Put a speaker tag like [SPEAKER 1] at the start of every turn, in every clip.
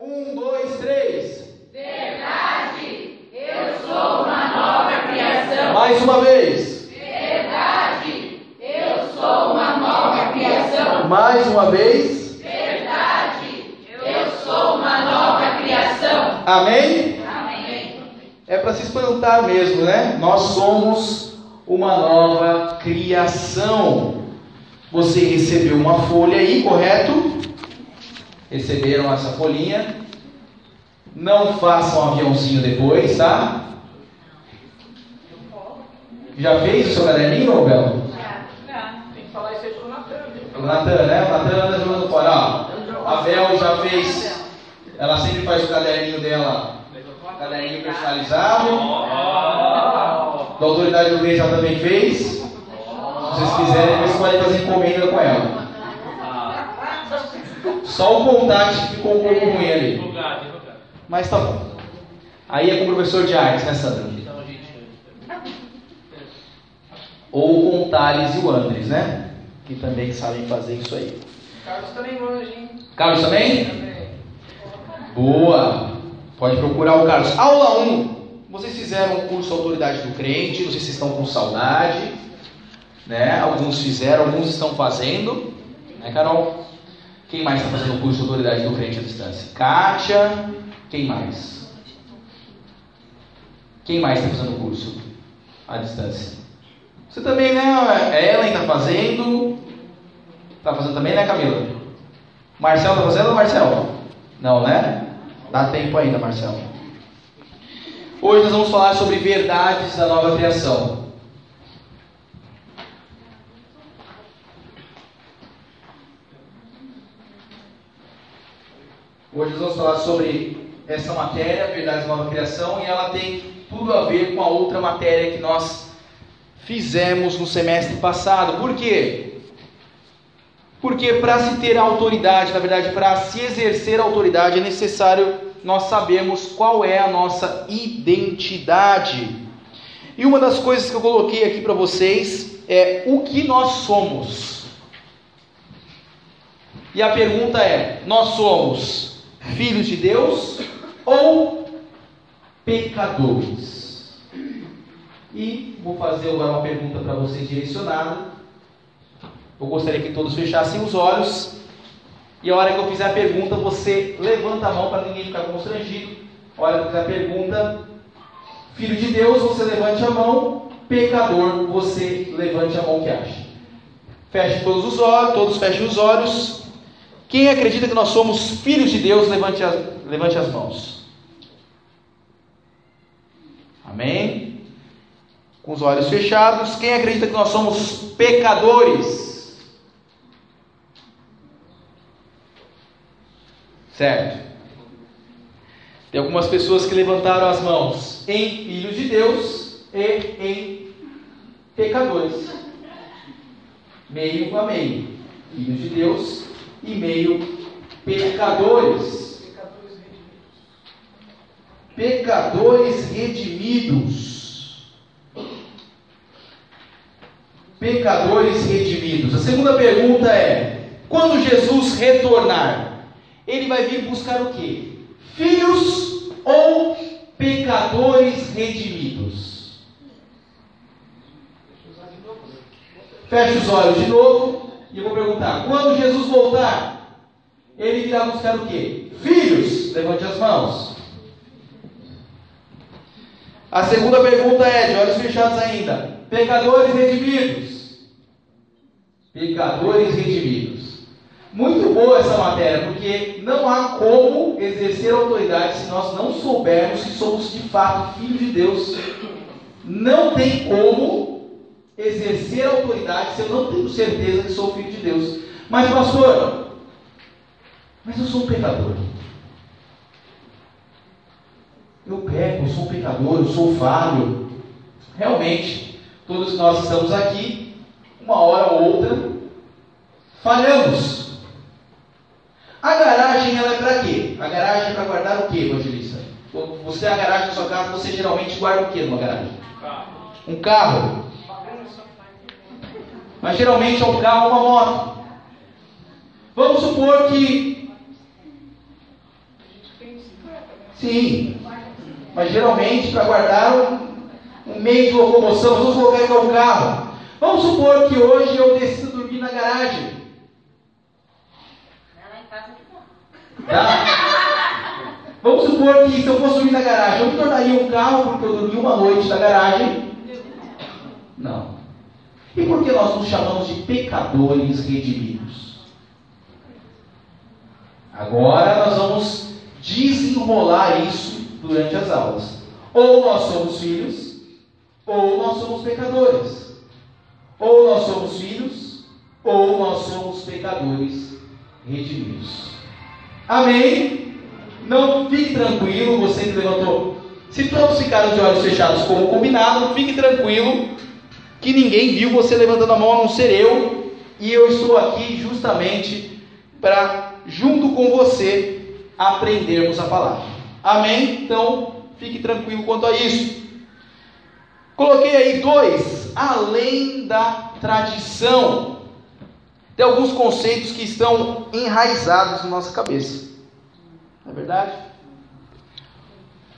[SPEAKER 1] Um, dois, três.
[SPEAKER 2] Verdade, eu sou uma nova criação.
[SPEAKER 1] Mais uma vez.
[SPEAKER 2] Verdade, eu sou uma nova criação.
[SPEAKER 1] Mais uma vez.
[SPEAKER 2] Verdade, eu sou uma nova criação.
[SPEAKER 1] Amém?
[SPEAKER 2] Amém.
[SPEAKER 1] É para se espantar mesmo, né? Nós somos uma nova criação. Você recebeu uma folha aí, correto? Receberam essa folhinha. Não façam um aviãozinho depois, tá? Já fez o seu caderninho, Belo?
[SPEAKER 3] Tem que falar isso aí pro Natan.
[SPEAKER 1] O Natan, né? O Natan anda jogando fora. Ó, a Bel já fez. Ela sempre faz o caderninho dela, caderninho personalizado. Da autoridade do rei já também fez. Se vocês quiserem, vocês podem fazer encomenda com ela. Só o contato que ficou um pouco ruim ali.
[SPEAKER 3] Divulgar, divulgar.
[SPEAKER 1] Mas tá bom. Aí é com o professor de artes, né, Sandra?
[SPEAKER 3] Então.
[SPEAKER 1] Ou com o Thales e o Andres, né? Que também sabem fazer isso aí.
[SPEAKER 3] Carlos também manja, hein?
[SPEAKER 1] Carlos também?
[SPEAKER 3] Também.
[SPEAKER 1] Boa! Pode procurar o Carlos. Aula 1. Vocês fizeram o curso Autoridade do Crente, não sei se vocês estão com saudade. Né? Alguns fizeram, alguns estão fazendo. Né, Carol? Quem mais está fazendo o curso Autoridade do Crente à distância? Kátia. Quem mais? Quem mais está fazendo o curso à distância? Você também, né? Ellen está fazendo. Está fazendo também, né, Camila? Marcel está fazendo, Marcel? Não, né? Dá tempo ainda, Marcelo. Hoje nós vamos falar sobre verdades da nova criação. Hoje nós vamos falar sobre essa matéria, verdades da nova criação, e ela tem tudo a ver com a outra matéria que nós fizemos no semestre passado. Por quê? Porque para se ter autoridade, na verdade, para se exercer autoridade, é necessário nós sabermos qual é a nossa identidade. E uma das coisas que eu coloquei aqui para vocês é o que nós somos. E a pergunta é: nós somos filhos de Deus ou pecadores? E vou fazer agora uma pergunta para vocês direcionada. Eu gostaria que todos fechassem os olhos. E a hora que eu fizer a pergunta, você levanta a mão para ninguém ficar constrangido. A hora que eu fizer a pergunta, filho de Deus, você levante a mão. Pecador, você levante a mão que acha. Feche todos os olhos, todos fechem os olhos. Quem acredita que nós somos filhos de Deus, levante as, levante as mãos. Amém? Com os olhos fechados. Quem acredita que nós somos pecadores? Certo? Tem algumas pessoas que levantaram as mãos em filhos de Deus e em pecadores. Meio a meio. Filhos de Deus e meio pecadores. Pecadores redimidos. Pecadores redimidos. A segunda pergunta é: quando Jesus retornar, ele vai vir buscar o quê? Filhos ou pecadores redimidos? Feche os olhos de novo e eu vou perguntar: quando Jesus voltar, ele virá buscar o quê? Filhos? Levante as mãos. A segunda pergunta é, de olhos fechados ainda: pecadores redimidos? Pecadores redimidos. Muito boa essa matéria, porque não há como exercer autoridade se nós não soubermos que somos de fato filhos de Deus. Não tem como exercer autoridade se eu não tenho certeza que sou filho de Deus. Mas, pastor, mas eu sou um pecador. Eu peco, eu sou um pecador, eu sou falho. Realmente, todos nós estamos aqui, uma hora ou outra, falhamos. A garagem ela é para quê? A garagem é para guardar o quê, evangelista? Você tem a garagem na sua casa, você geralmente guarda o quê numa garagem? Um carro. Mas geralmente é um carro ou uma moto. Vamos supor que
[SPEAKER 3] tem 50?
[SPEAKER 1] Sim. Mas geralmente para guardar um, um meio de locomoção, vamos colocar igual um carro. Vamos supor que hoje eu decido dormir na garagem. Tá? Vamos supor que se eu fosse dormir na garagem, eu me tornaria um carro porque eu dormi uma noite na garagem? Não. E por que nós nos chamamos de pecadores redimidos? Agora nós vamos desenrolar isso durante as aulas. Ou nós somos filhos, ou nós somos pecadores. Ou nós somos filhos, ou nós somos pecadores redimidos. Amém? Não fique tranquilo, você que levantou. Se todos ficaram de olhos fechados como combinado, fique tranquilo que ninguém viu você levantando a mão a não ser eu, e eu estou aqui justamente para, junto com você, aprendermos a palavra. Amém? Então, fique tranquilo quanto a isso. Coloquei aí dois, além da tradição. Tem alguns conceitos que estão enraizados na nossa cabeça. Não é verdade?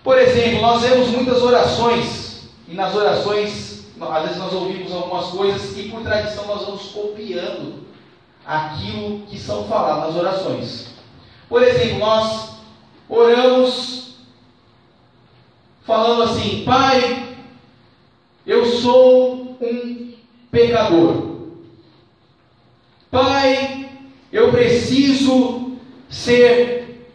[SPEAKER 1] Por exemplo, nós vemos muitas orações, e nas orações, às vezes nós ouvimos algumas coisas e por tradição nós vamos copiando aquilo que são faladas nas orações. Por exemplo, nós oramos falando assim: Pai, eu sou um pecador. Pai, eu preciso ser,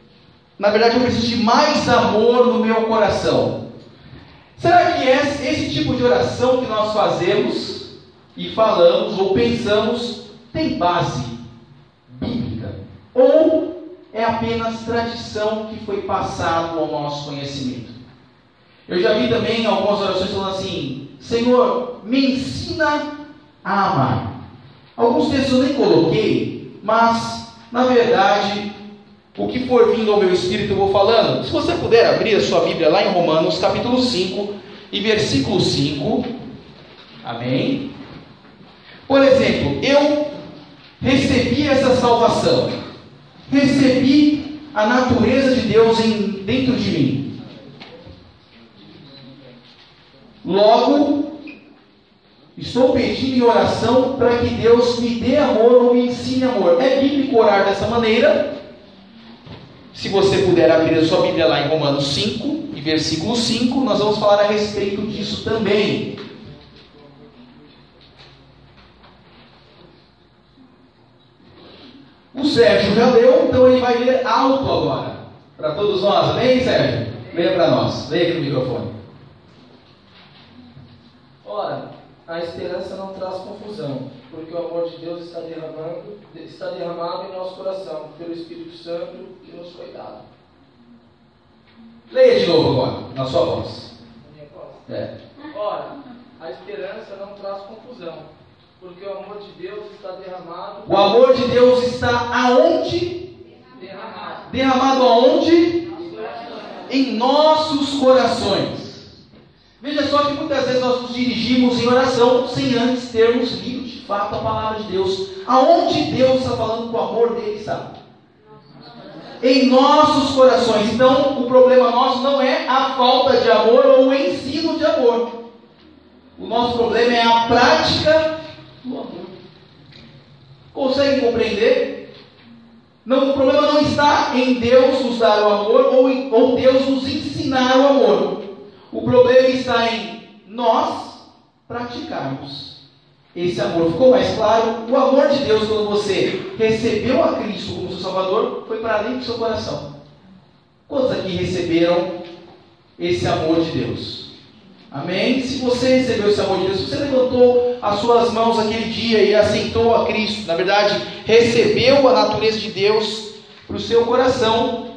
[SPEAKER 1] na verdade, eu preciso de mais amor no meu coração. Será que esse, esse tipo de oração que nós fazemos e falamos ou pensamos tem base bíblica? Ou é apenas tradição que foi passado ao nosso conhecimento? Eu já vi também algumas orações falando assim: Senhor, me ensina a amar. Alguns textos eu nem coloquei, mas na verdade, o que for vindo ao meu espírito eu vou falando. Se você puder abrir a sua Bíblia lá em Romanos, capítulo 5 e versículo 5. Amém. Por exemplo, eu recebi essa salvação, recebi a natureza de Deus em, dentro de mim. Logo, estou pedindo em oração para que Deus me dê amor ou me ensine amor. É bíblico orar dessa maneira. Se você puder abrir a sua Bíblia lá em Romanos 5 e versículo 5, nós vamos falar a respeito disso também. O Sérgio já leu, então ele vai ler alto agora. Para todos nós, amém, Sérgio? Leia para nós, leia aqui no microfone.
[SPEAKER 3] Ora, a esperança não traz confusão, porque o amor de Deus está derramando, está derramado em nosso coração pelo Espírito Santo nos foi dado.
[SPEAKER 1] Leia de novo agora, na sua voz. É.
[SPEAKER 3] Ora, a esperança não traz confusão, porque o amor de Deus está derramado,
[SPEAKER 1] O amor de Deus está aonde?
[SPEAKER 3] derramado
[SPEAKER 1] Derramado aonde? Em nossos corações. Veja só que muitas vezes nós nos dirigimos em oração sem antes termos lido de fato a palavra de Deus. Aonde Deus está falando que o amor dele está? Em nossos corações. Então, o problema nosso não é a falta de amor ou o ensino de amor. O nosso problema é a prática do amor. Conseguem compreender? Não, o problema não está em Deus nos dar o amor ou, em, ou Deus nos ensinar o amor. O problema está em nós praticarmos esse amor. Ficou mais claro? O amor de Deus, quando você recebeu a Cristo como seu Salvador, foi para além do seu coração. Quantos aqui receberam esse amor de Deus? Amém? Se você recebeu esse amor de Deus, se você levantou as suas mãos aquele dia e aceitou a Cristo, na verdade, recebeu a natureza de Deus para o seu coração,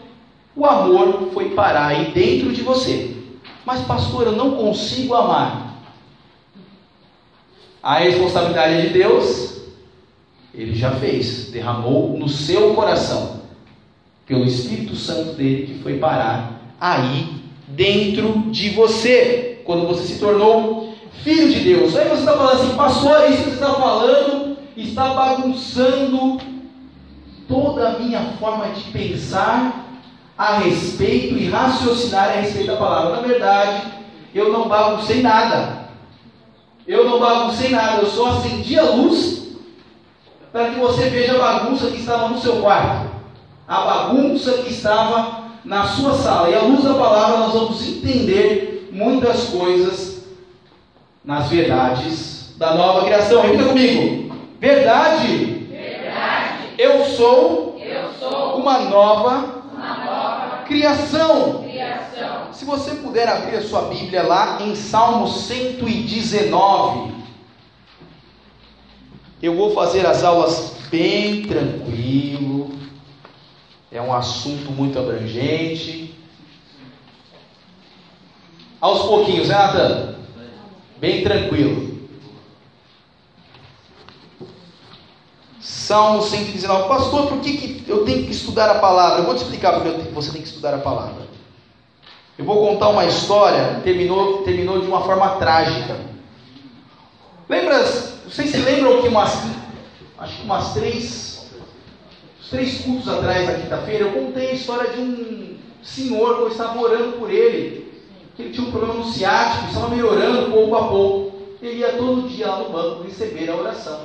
[SPEAKER 1] o amor foi parar aí dentro de você. Mas, pastor, eu não consigo amar. A responsabilidade é de Deus, ele já fez, derramou no seu coração, pelo Espírito Santo dele que foi parar aí dentro de você, quando você se tornou filho de Deus. Aí você está falando assim, pastor, isso que você está falando está bagunçando toda a minha forma de pensar, a respeito e raciocinar a respeito da palavra. Na verdade, eu não baguncei nada. Eu não baguncei nada, eu só acendi a luz para que você veja a bagunça que estava no seu quarto, a bagunça que estava na sua sala. E à luz da palavra nós vamos entender muitas coisas nas verdades da nova criação. Repita comigo. Verdade.
[SPEAKER 2] Verdade.
[SPEAKER 1] Eu sou,
[SPEAKER 2] Eu sou
[SPEAKER 1] uma nova,
[SPEAKER 2] uma nova
[SPEAKER 1] criação.
[SPEAKER 2] criação.
[SPEAKER 1] Se você puder abrir a sua Bíblia lá em Salmo 119. Eu vou fazer as aulas bem tranquilo. É um assunto muito abrangente. Aos pouquinhos, né, Natan? Bem tranquilo. Salmo 119. Pastor, por que, que eu tenho que estudar a palavra? Eu vou te explicar porque você tem que estudar a palavra. Eu vou contar uma história, terminou, terminou de uma forma trágica. Lembra, vocês se lembram que umas, acho que umas três, três cultos atrás, na quinta-feira, eu contei a história de um senhor que eu estava orando por ele, que ele tinha um problema no ciático, estava melhorando pouco a pouco. Ele ia todo dia lá no banco receber a oração.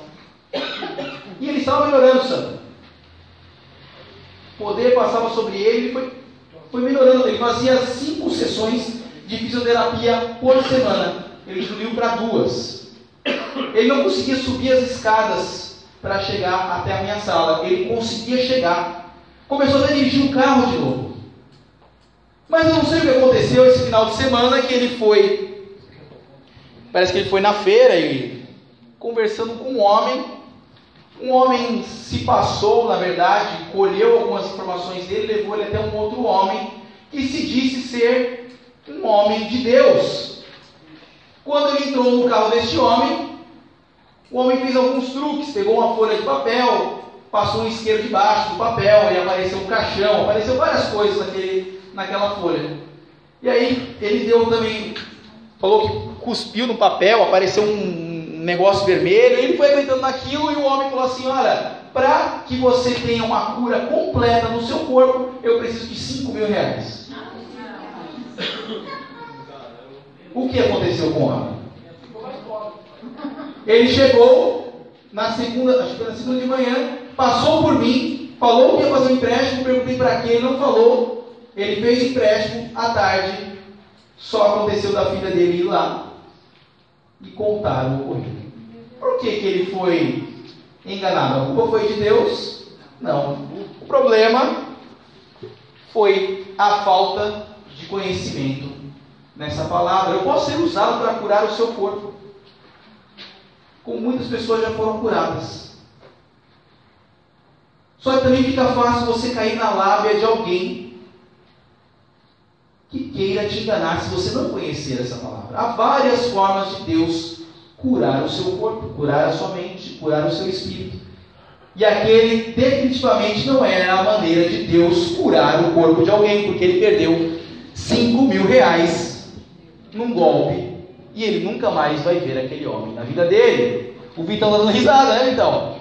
[SPEAKER 1] E ele estava melhorando, sabe? O poder passava sobre ele e foi foi melhorando. Ele fazia cinco sessões de fisioterapia por semana. Ele diminuiu para duas. Ele não conseguia subir as escadas para chegar até a minha sala. Ele conseguia chegar. Começou a dirigir o carro de novo. Mas eu não sei o que aconteceu esse final de semana que ele foi. Parece que ele foi na feira e conversando com um homem. Um homem se passou, na verdade, colheu algumas informações dele, levou ele até um outro homem que se disse ser um homem de Deus. Quando ele entrou no carro deste homem, o homem fez alguns truques, pegou uma folha de papel, passou um isqueiro debaixo do papel, e apareceu um caixão, apareceu várias coisas naquele, naquela folha. E aí ele deu também, falou que cuspiu no papel, apareceu um negócio vermelho, ele foi acreditando naquilo e o homem falou assim: Olha, para que você tenha uma cura completa no seu corpo, eu preciso de 5 mil reais. O que aconteceu com o homem? Ele chegou na segunda, acho que na segunda de manhã, passou por mim, falou que ia fazer um empréstimo, perguntei para quem, ele não falou. Ele fez o empréstimo à tarde, só aconteceu da filha dele ir lá e contar o ocorrido. Por que, que ele foi enganado? A culpa foi de Deus? Não. O problema foi a falta de conhecimento nessa palavra. Eu posso ser usado para curar o seu corpo. Como muitas pessoas já foram curadas. Só que também fica fácil você cair na lábia de alguém que queira te enganar se você não conhecer essa palavra. Há várias formas de Deus curar o seu corpo, curar a sua mente, curar o seu espírito. E aquele definitivamente não era a maneira de Deus curar o corpo de alguém, porque ele perdeu 5 mil reais num golpe e ele nunca mais vai ver aquele homem na vida dele. O Vitão está dando risada, né, então?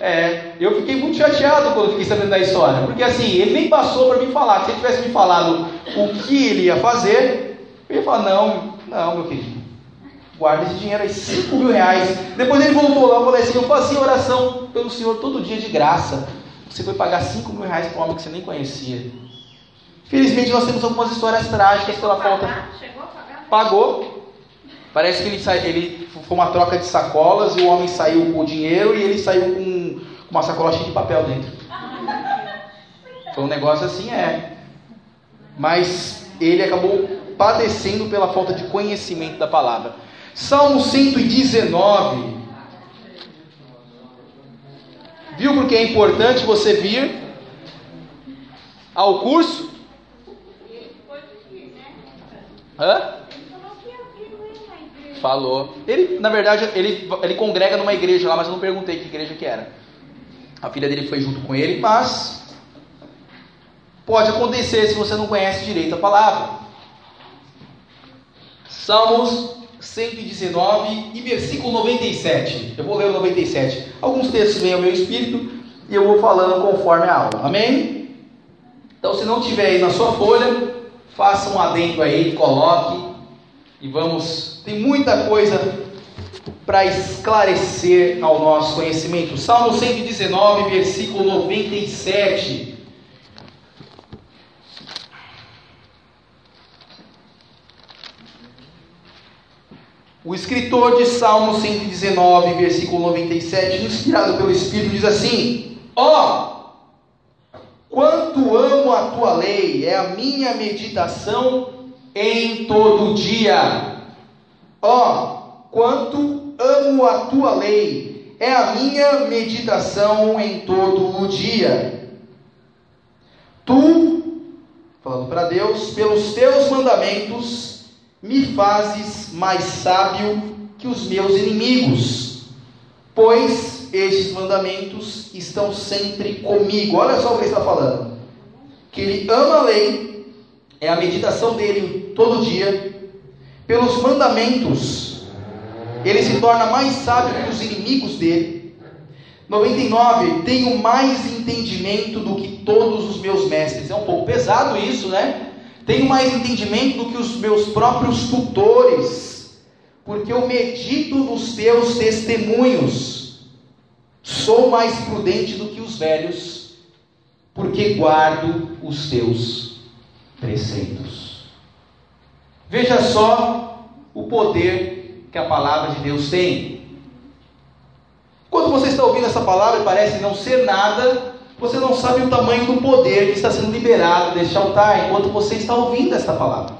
[SPEAKER 1] É, eu fiquei muito chateado quando fiquei sabendo da história, porque assim, ele nem passou para me falar. Se ele tivesse me falado o que ele ia fazer, eu ia falar: não, não, meu querido, guarda esse dinheiro aí, 5 mil reais. Depois ele voltou lá e falou assim: eu fazia oração pelo senhor todo dia de graça. Você foi pagar 5 mil reais para um homem que você nem conhecia. Felizmente nós temos algumas histórias trágicas pela falta.
[SPEAKER 2] Chegou a pagar?
[SPEAKER 1] Pagou. Parece que ele, sa... ele foi uma troca de sacolas e o homem saiu com o dinheiro e ele saiu com uma sacola cheia de papel dentro. Foi um negócio assim, é. Mas ele acabou padecendo pela falta de conhecimento da palavra. Salmo 119. Viu porque é importante você vir ao curso? Hã? Falou. Ele, na verdade, ele, ele congrega numa igreja lá, mas eu não perguntei que igreja que era. A filha dele foi junto com ele, mas pode acontecer se você não conhece direito a palavra. Salmos 119 e versículo 97. Eu vou ler o 97. Alguns textos vêm ao meu espírito e eu vou falando conforme a aula. Amém? Então, se não tiver aí na sua folha, faça um adendo aí, coloque e vamos. Tem muita coisa para esclarecer ao nosso conhecimento. Salmo 119, versículo 97. O escritor de Salmo 119, versículo 97, inspirado pelo Espírito, diz assim: Ó, oh, quanto amo a tua lei, é a minha meditação em todo dia. Ó, oh, quanto amo a tua lei, é a minha meditação em todo o dia. Tu, falando para Deus, pelos teus mandamentos, me fazes mais sábio que os meus inimigos, pois estes mandamentos estão sempre comigo. Olha só o que ele está falando: que ele ama a lei, é a meditação dele todo dia, pelos mandamentos, ele se torna mais sábio que os inimigos dele. 99, tenho mais entendimento do que todos os meus mestres. É um pouco pesado isso, né? Tenho mais entendimento do que os meus próprios tutores, porque eu medito nos teus testemunhos. Sou mais prudente do que os velhos, porque guardo os teus preceitos. Veja só o poder que a palavra de Deus tem. Quando você está ouvindo essa palavra e parece não ser nada, você não sabe o tamanho do poder que está sendo liberado deste altar enquanto você está ouvindo esta palavra.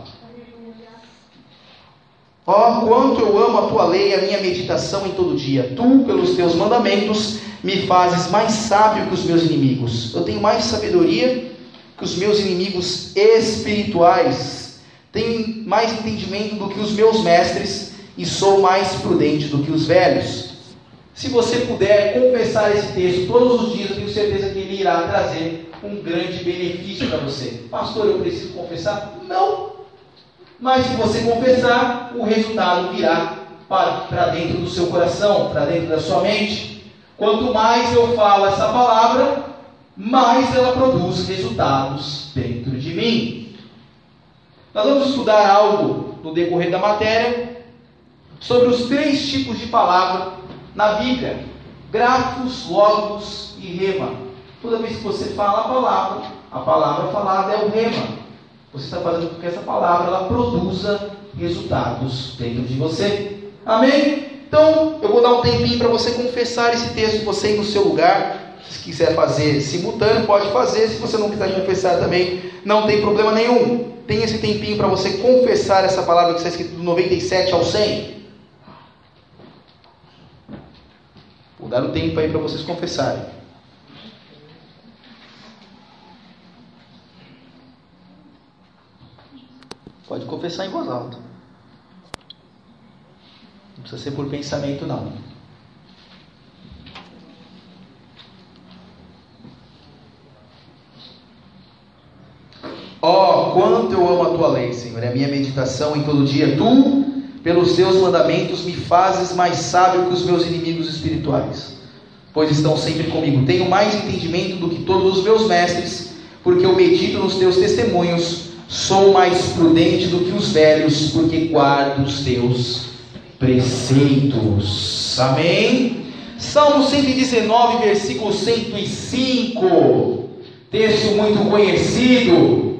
[SPEAKER 1] Ó, oh, quanto eu amo a tua lei e a minha meditação em todo dia. Tu, pelos teus mandamentos, me fazes mais sábio que os meus inimigos. Eu tenho mais sabedoria que os meus inimigos espirituais. Tenho mais entendimento do que os meus mestres e sou mais prudente do que os velhos. Se você puder confessar esse texto todos os dias, eu tenho certeza que ele irá trazer um grande benefício para você. Pastor, eu preciso confessar? Não. Mas se você confessar, o resultado virá para dentro do seu coração, para dentro da sua mente. Quanto mais eu falo essa palavra, mais ela produz resultados dentro de mim. Nós vamos estudar algo no decorrer da matéria sobre os três tipos de palavra na Bíblia, grafos, logos e rema. Toda vez que você fala a palavra, a palavra falada é o rema. Você está fazendo com que essa palavra ela produza resultados dentro de você. Amém? Então, eu vou dar um tempinho para você confessar esse texto, você ir no seu lugar. Se quiser fazer simultâneo, pode fazer. Se você não quiser confessar também, não tem problema nenhum. Tem esse tempinho para você confessar essa palavra que está escrita do 97 ao 100. Vou dar um tempo aí para vocês confessarem. Pode confessar em voz alta. Não precisa ser por pensamento, não. Ó, oh, quanto eu amo a tua lei, Senhor. É a minha meditação em todo dia. Tu pelos teus mandamentos me fazes mais sábio que os meus inimigos espirituais, pois estão sempre comigo. Tenho mais entendimento do que todos os meus mestres, porque eu medito nos teus testemunhos. Sou mais prudente do que os velhos, porque guardo os teus preceitos. Amém? Salmo 119, versículo 105. Texto muito conhecido.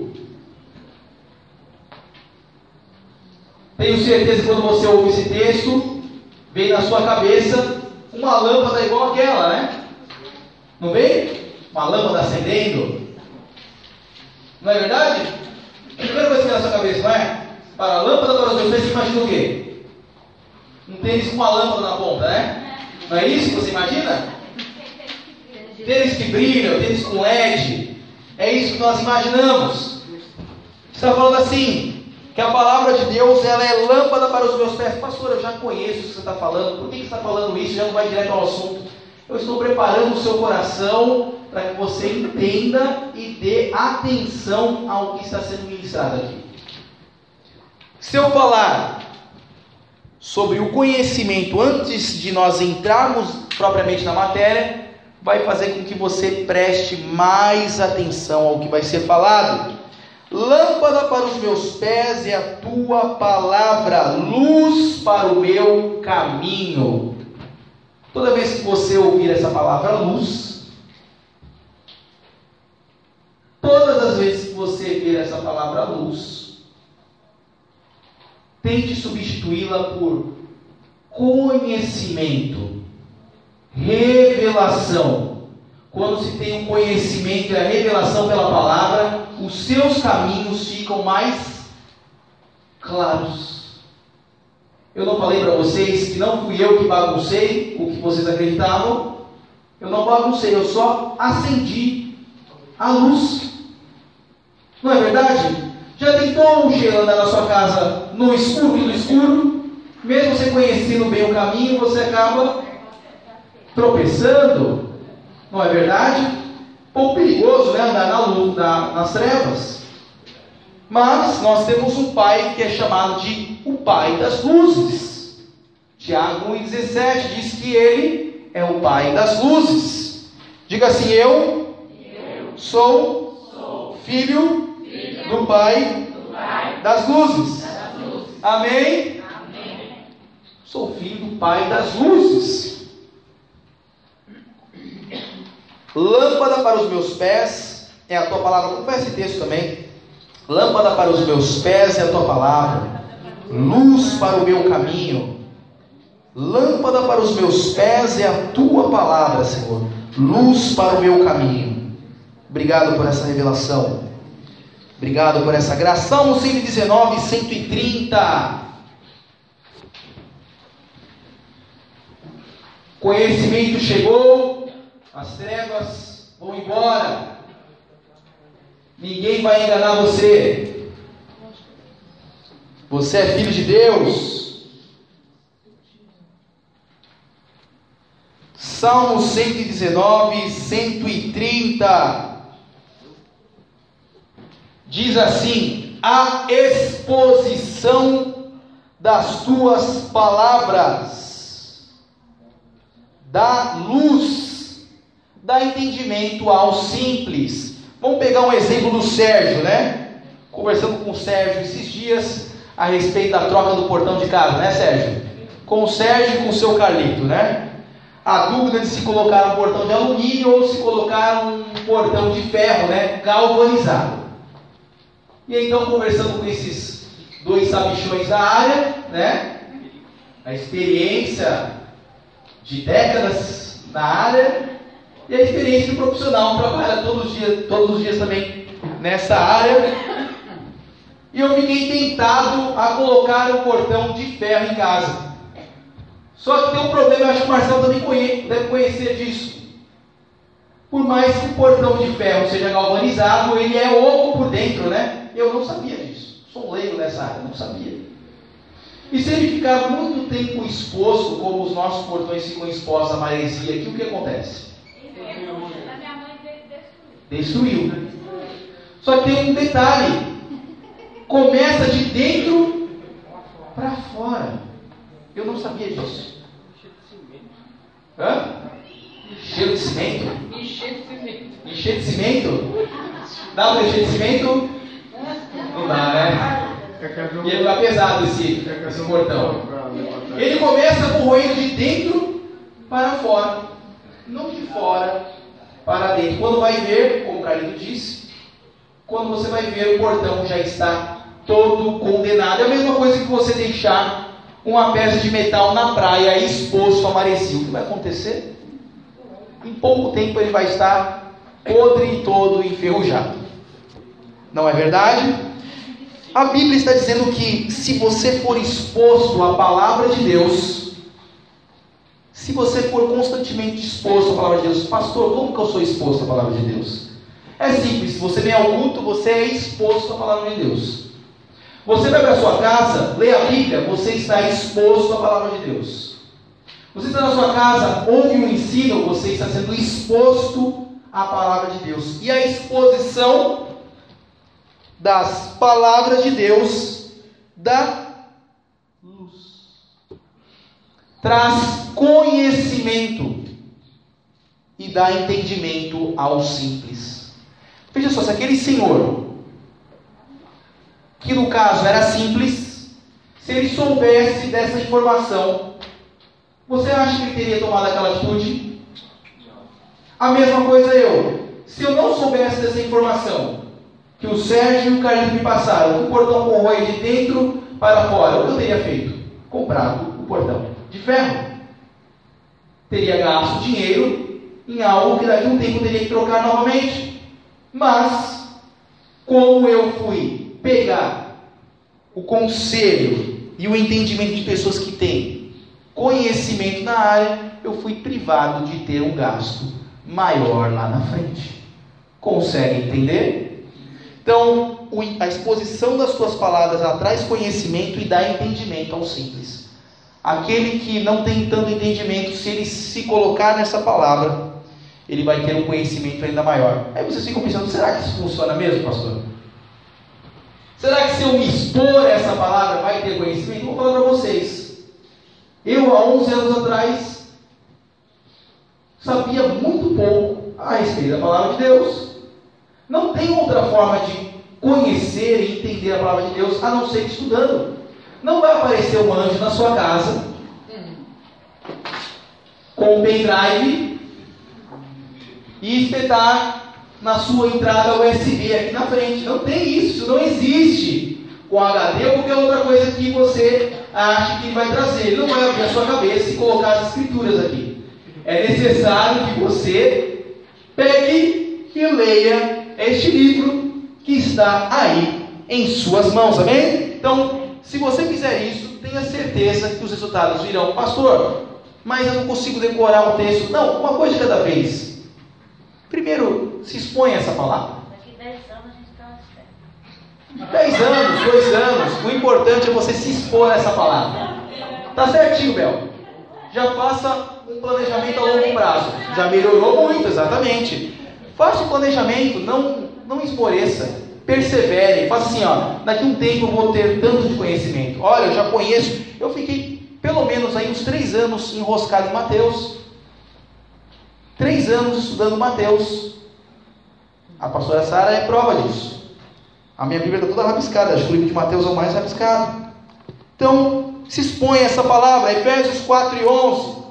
[SPEAKER 1] Tenho certeza que quando você ouve esse texto, vem na sua cabeça uma lâmpada igual aquela, né? Não vem? Uma lâmpada acendendo. Não é verdade? É a primeira coisa que vem na sua cabeça, não é? Para a lâmpada para os pés, você imagina o quê? Um tênis com uma lâmpada na ponta, né? Não é isso que você imagina? Tênis que brilha, tênis com LED. É isso que nós imaginamos. Está falando assim, que a palavra de Deus ela é lâmpada para os meus pés. Pastor, eu já conheço o que você está falando, por que você está falando isso? Já não vai direto ao assunto. Eu estou preparando o seu coração para que você entenda e dê atenção ao que está sendo ministrado aqui. Se eu falar sobre o conhecimento antes de nós entrarmos propriamente na matéria, vai fazer com que você preste mais atenção ao que vai ser falado. Lâmpada para os meus pés é a tua palavra, luz para o meu caminho. Toda vez que você ouvir essa palavra luz, todas as vezes que você ver essa palavra luz, tente substituí-la por conhecimento, revelação. Quando se tem um conhecimento e a revelação pela palavra, os seus caminhos ficam mais claros. Eu não falei para vocês que não fui eu que baguncei o que vocês acreditavam. Eu não baguncei, eu só acendi a luz. Não é verdade? Já tentou, Sheila, andar na sua casa no escuro, no escuro? Mesmo você conhecendo bem o caminho, você acaba tropeçando. Não é verdade? Pouco perigoso, né? Andar na luz, na, nas trevas. Mas nós temos um pai que é chamado de o pai das luzes. Tiago 1,17 diz que ele é o pai das luzes. Diga assim: Eu,
[SPEAKER 2] Eu
[SPEAKER 1] sou,
[SPEAKER 2] sou
[SPEAKER 1] filho
[SPEAKER 2] filha
[SPEAKER 1] do pai
[SPEAKER 2] do Pai
[SPEAKER 1] das luzes.
[SPEAKER 2] das luzes.
[SPEAKER 1] Amém?
[SPEAKER 2] Amém.
[SPEAKER 1] Sou filho do pai das luzes. Lâmpada para os meus pés é a tua palavra. Ver esse texto também. Lâmpada para os meus pés é a tua palavra, luz para o meu caminho. Lâmpada para os meus pés é a tua palavra, Senhor, luz para o meu caminho. Obrigado por essa revelação. Obrigado por essa graça. Salmo 119, 130. Conhecimento chegou, as trevas vão embora. Ninguém vai enganar você. Você é filho de Deus. Salmo 119, 130. Diz assim: A exposição das tuas palavras dá luz, dá entendimento ao simples. Vamos pegar um exemplo do Sérgio, né? Conversando com o Sérgio esses dias a respeito da troca do portão de casa, né, Sérgio? Com o Sérgio e com o seu Carlito, né? A dúvida de se colocar um portão de alumínio ou se colocar um portão de ferro, né? Galvanizado. E então, conversando com esses dois sabichões da área, né? A experiência de décadas na área e a experiência do profissional, trabalha todos os dias, todos os dias também nessa área. E eu fiquei tentado a colocar um portão de ferro em casa. Só que tem um problema, acho que o Marcelo também conhece, deve conhecer disso. Por mais que o portão de ferro seja galvanizado, ele é oco por dentro, né? Eu não sabia disso. Sou um leigo nessa área, não sabia. E se ele ficar muito tempo exposto, como os nossos portões ficam expostos à maresia aqui, o que acontece?
[SPEAKER 2] Destruiu.
[SPEAKER 1] Só que tem um detalhe. Começa de dentro para fora. Eu não sabia disso. Hã? Cheiro de cimento? Encher de cimento? Dá para encher de cimento? Não dá, né? E ele vai pesado esse, esse portão. Ele começa corroendo de dentro para fora, não de fora para dentro. Quando vai ver, como o Carlito disse, quando você vai ver o portão já está todo condenado. É a mesma coisa que você deixar uma peça de metal na praia exposto a maresia. O que vai acontecer? Em pouco tempo ele vai estar podre e todo enferrujado. Não é verdade? A Bíblia está dizendo que se você for exposto à palavra de Deus, se você for constantemente exposto à palavra de Deus, pastor, como que eu sou exposto à palavra de Deus? É simples, se você vem ao culto, você é exposto à palavra de Deus. Você vai para a sua casa, lê a Bíblia, você está exposto à palavra de Deus. Você está na sua casa, ouve um ensino, você está sendo exposto à palavra de Deus. E a exposição das palavras de Deus dá luz. Traz conhecimento e dá entendimento aos simples. Veja só, se aquele senhor, que no caso era simples, se ele soubesse dessa informação, você acha que ele teria tomado aquela atitude? A mesma coisa eu. Se eu não soubesse dessa informação, que o Sérgio e o Carlos me passaram, o portão corrói de dentro para fora, o que eu teria feito? Comprado o portão de ferro. Teria gasto dinheiro em algo que daqui a um tempo teria que trocar novamente. Mas, como eu fui pegar o conselho e o entendimento de pessoas que têm conhecimento na área, eu fui privado de ter um gasto maior lá na frente. Consegue entender? Então, a exposição das suas palavras traz conhecimento e dá entendimento ao simples. Aquele que não tem tanto entendimento, se ele se colocar nessa palavra, ele vai ter um conhecimento ainda maior. Aí vocês ficam pensando: será que isso funciona mesmo, pastor? Será que se eu me expor essa palavra vai ter conhecimento? Vou falar para vocês. Eu, há 11 anos atrás, sabia muito pouco a respeito da palavra de Deus. Não tem outra forma de conhecer e entender a palavra de Deus a não ser estudando. Não vai aparecer um anjo na sua casa com um pendrive e espetar na sua entrada USB aqui na frente. Não tem isso, isso não existe com HD ou qualquer outra coisa que você acha que vai trazer. Ele não vai abrir a sua cabeça e colocar as escrituras aqui. É necessário que você pegue e leia este livro que está aí em suas mãos, amém? Então, se você fizer isso, tenha certeza que os resultados virão. Pastor, mas eu não consigo decorar o texto. Não, uma coisa de cada vez. Primeiro, se expõe a essa palavra.
[SPEAKER 2] Daqui 10 anos a gente está
[SPEAKER 1] 10 anos, 2 anos. O importante é você se expor a essa palavra. Tá certinho, Bel. Já faça um planejamento a longo prazo. Já melhorou muito, exatamente. Faça o um planejamento, não, não esmoreça persevere, faça assim, ó, daqui a um tempo eu vou ter tanto de conhecimento. Olha, eu já conheço, eu fiquei pelo menos aí uns três anos enroscado em Mateus. Três anos estudando Mateus. A pastora Sara é prova disso. A minha Bíblia está toda rabiscada, acho que o livro de Mateus é o mais rabiscado. Então, se expõe essa palavra, Efésios 4 e 11.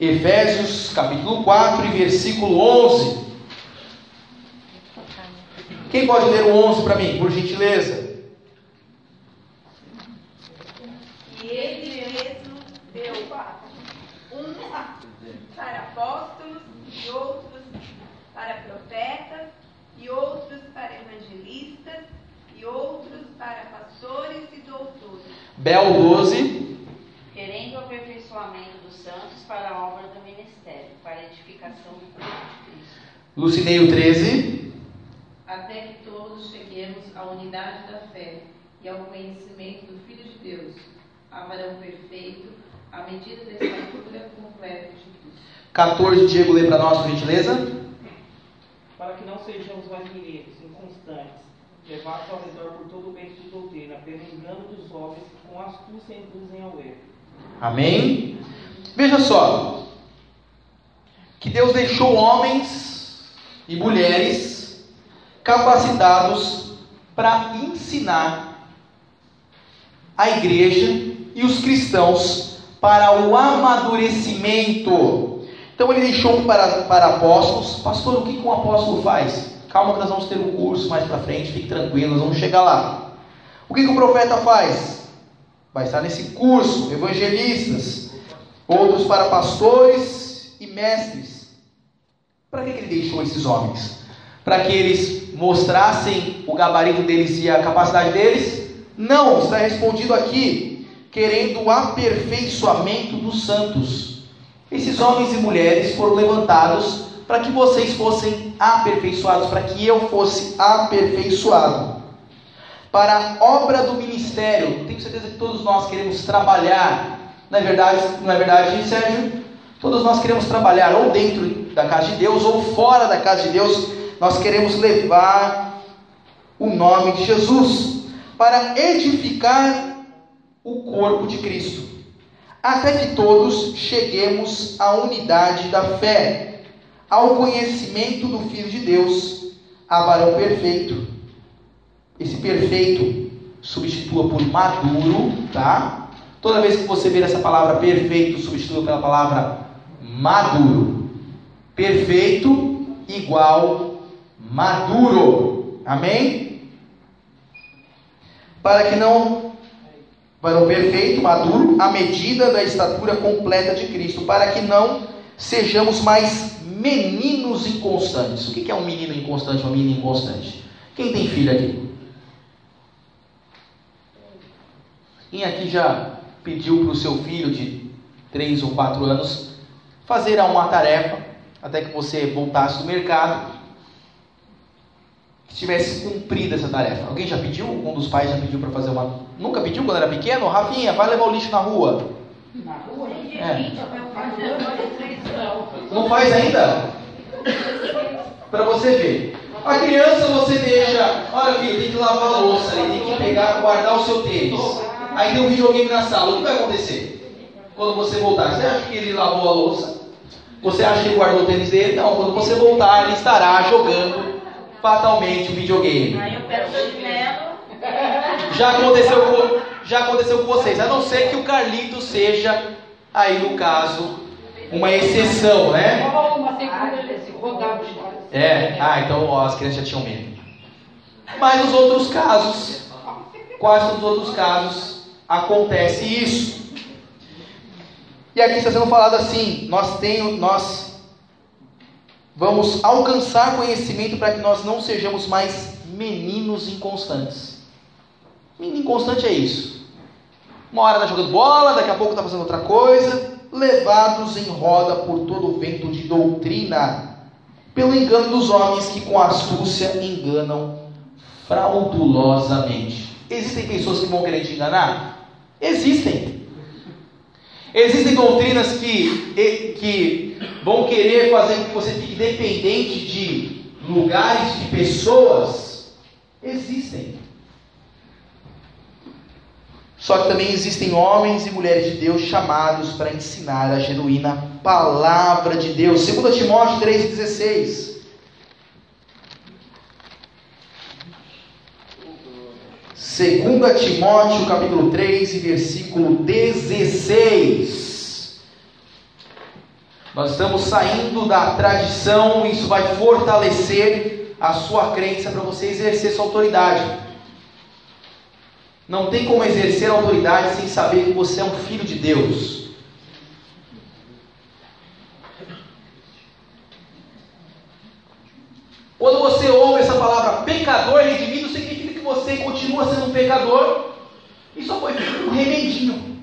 [SPEAKER 1] Efésios capítulo 4 e versículo 11. Quem pode ler o 11 para mim, por gentileza?
[SPEAKER 2] E ele mesmo deu uns para apóstolos, e outros para profetas, e outros para evangelistas, e outros para pastores e doutores.
[SPEAKER 1] Bel 12.
[SPEAKER 4] Querendo o aperfeiçoamento dos santos para a obra do ministério, para a edificação do corpo de Cristo.
[SPEAKER 1] Lucineio 13
[SPEAKER 4] até que todos cheguemos à unidade da fé e ao conhecimento do Filho de Deus, a varão perfeito, à medida da estatura completa de Cristo.
[SPEAKER 1] 14, Diego, lê para nós, por gentileza.
[SPEAKER 5] Para que não sejamos mais mineiros, inconstantes, levados ao redor por todo o vento de doutrina, pelo engano dos homens que com astúcia induzem ao erro.
[SPEAKER 1] Amém? Veja só, que Deus deixou homens e mulheres capacitados para ensinar a igreja e os cristãos para o amadurecimento. Então ele deixou para, para apóstolos. Pastor, o que, um apóstolo faz? Calma que nós vamos ter um curso mais para frente, fique tranquilo, nós vamos chegar lá. O que, que o profeta faz? Vai estar nesse curso, evangelistas, outros para pastores e mestres. Para que, que ele deixou esses homens? Para que eles mostrassem o gabarito deles e a capacidade deles? Não, está respondido aqui, querendo o aperfeiçoamento dos santos. Esses homens e mulheres foram levantados para que vocês fossem aperfeiçoados, para que eu fosse aperfeiçoado. Para a obra do ministério, tenho certeza que todos nós queremos trabalhar, não é verdade, não é verdade, Sérgio? Todos nós queremos trabalhar ou dentro da casa de Deus ou fora da casa de Deus nós queremos levar o nome de Jesus para edificar o corpo de Cristo, até que todos cheguemos à unidade da fé, ao conhecimento do Filho de Deus, a varão perfeito. Esse perfeito substitua por maduro, tá? Toda vez que você ver essa palavra perfeito, substitua pela palavra maduro. Perfeito igual maduro. Amém? Para que não para o perfeito, maduro, à medida da estatura completa de Cristo, para que não sejamos mais meninos inconstantes. O que é um menino inconstante, uma menina inconstante? Quem tem filho aqui? Quem aqui já pediu para o seu filho de 3 ou 4 anos fazer uma tarefa até que você voltasse do mercado que tivesse cumprido essa tarefa. Alguém já pediu? Um dos pais já pediu para fazer uma. Nunca pediu quando era pequeno? Rafinha, vai levar o lixo na rua. Na rua? É. Não faz ainda? Para você ver. A criança você deixa, olha filho, tem que lavar a louça, ele tem que pegar, guardar o seu tênis. Aí tem um videogame na sala, o que vai acontecer? Quando você voltar, você acha que ele lavou a louça? Você acha que ele guardou o tênis dele? Não, quando você voltar, ele estará jogando fatalmente o videogame. Aí eu pego chinelo. Já aconteceu, com, já aconteceu com vocês, a não ser que o Carlito seja, aí no caso, uma exceção, né? É, ah, então ó, as crianças já tinham medo. Mas nos outros casos, quase nos outros casos, acontece isso. E aqui está sendo falado assim: nós, tem, nós Vamos alcançar conhecimento para que nós não sejamos mais meninos inconstantes. Menino inconstante é isso. Uma hora está jogando bola, daqui a pouco está fazendo outra coisa, levados em roda por todo o vento de doutrina, pelo engano dos homens que com astúcia enganam fraudulosamente. Existem pessoas que vão querer te enganar? Existem. Existem doutrinas que, que vão querer fazer com que você fique dependente de lugares, de pessoas. Existem. Só que também existem homens e mulheres de Deus chamados para ensinar a genuína palavra de Deus. 2 Timóteo 3,16. 2 Timóteo capítulo 3 e versículo 16. Nós estamos saindo da tradição, isso vai fortalecer a sua crença para você exercer sua autoridade. Não tem como exercer autoridade sem saber que você é um filho de Deus. Quando você ouve essa palavra pecador redimido, você continua sendo um pecador e só foi um remedinho.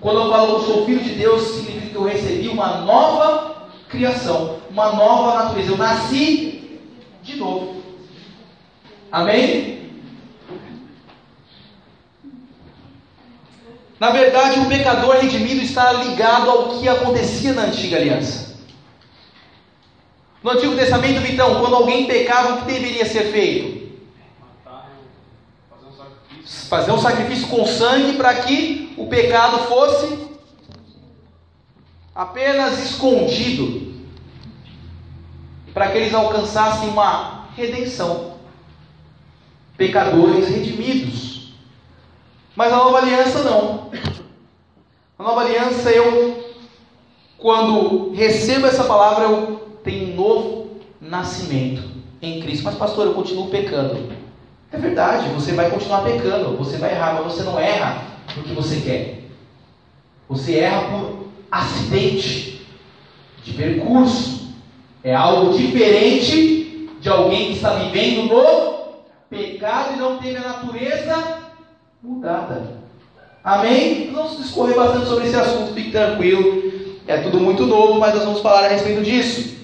[SPEAKER 1] Quando eu falo que sou filho de Deus, significa que eu recebi uma nova criação, uma nova natureza. Eu nasci de novo. Amém? Na verdade, o pecador redimido está ligado ao que acontecia na antiga aliança. No Antigo Testamento, então, quando alguém pecava, o que deveria ser feito? Fazer um sacrifício com sangue para que o pecado fosse apenas escondido, para que eles alcançassem uma redenção. Pecadores redimidos. Mas a nova aliança não. A nova aliança, eu, quando recebo essa palavra, eu tem um novo nascimento em Cristo. Mas, pastor, eu continuo pecando. É verdade, você vai continuar pecando, você vai errar, mas você não erra porque você quer. Você erra por acidente de percurso. É algo diferente de alguém que está vivendo no pecado e não tem a natureza mudada. Amém? Vamos discorrer bastante sobre esse assunto, fique tranquilo. É tudo muito novo, mas nós vamos falar a respeito disso.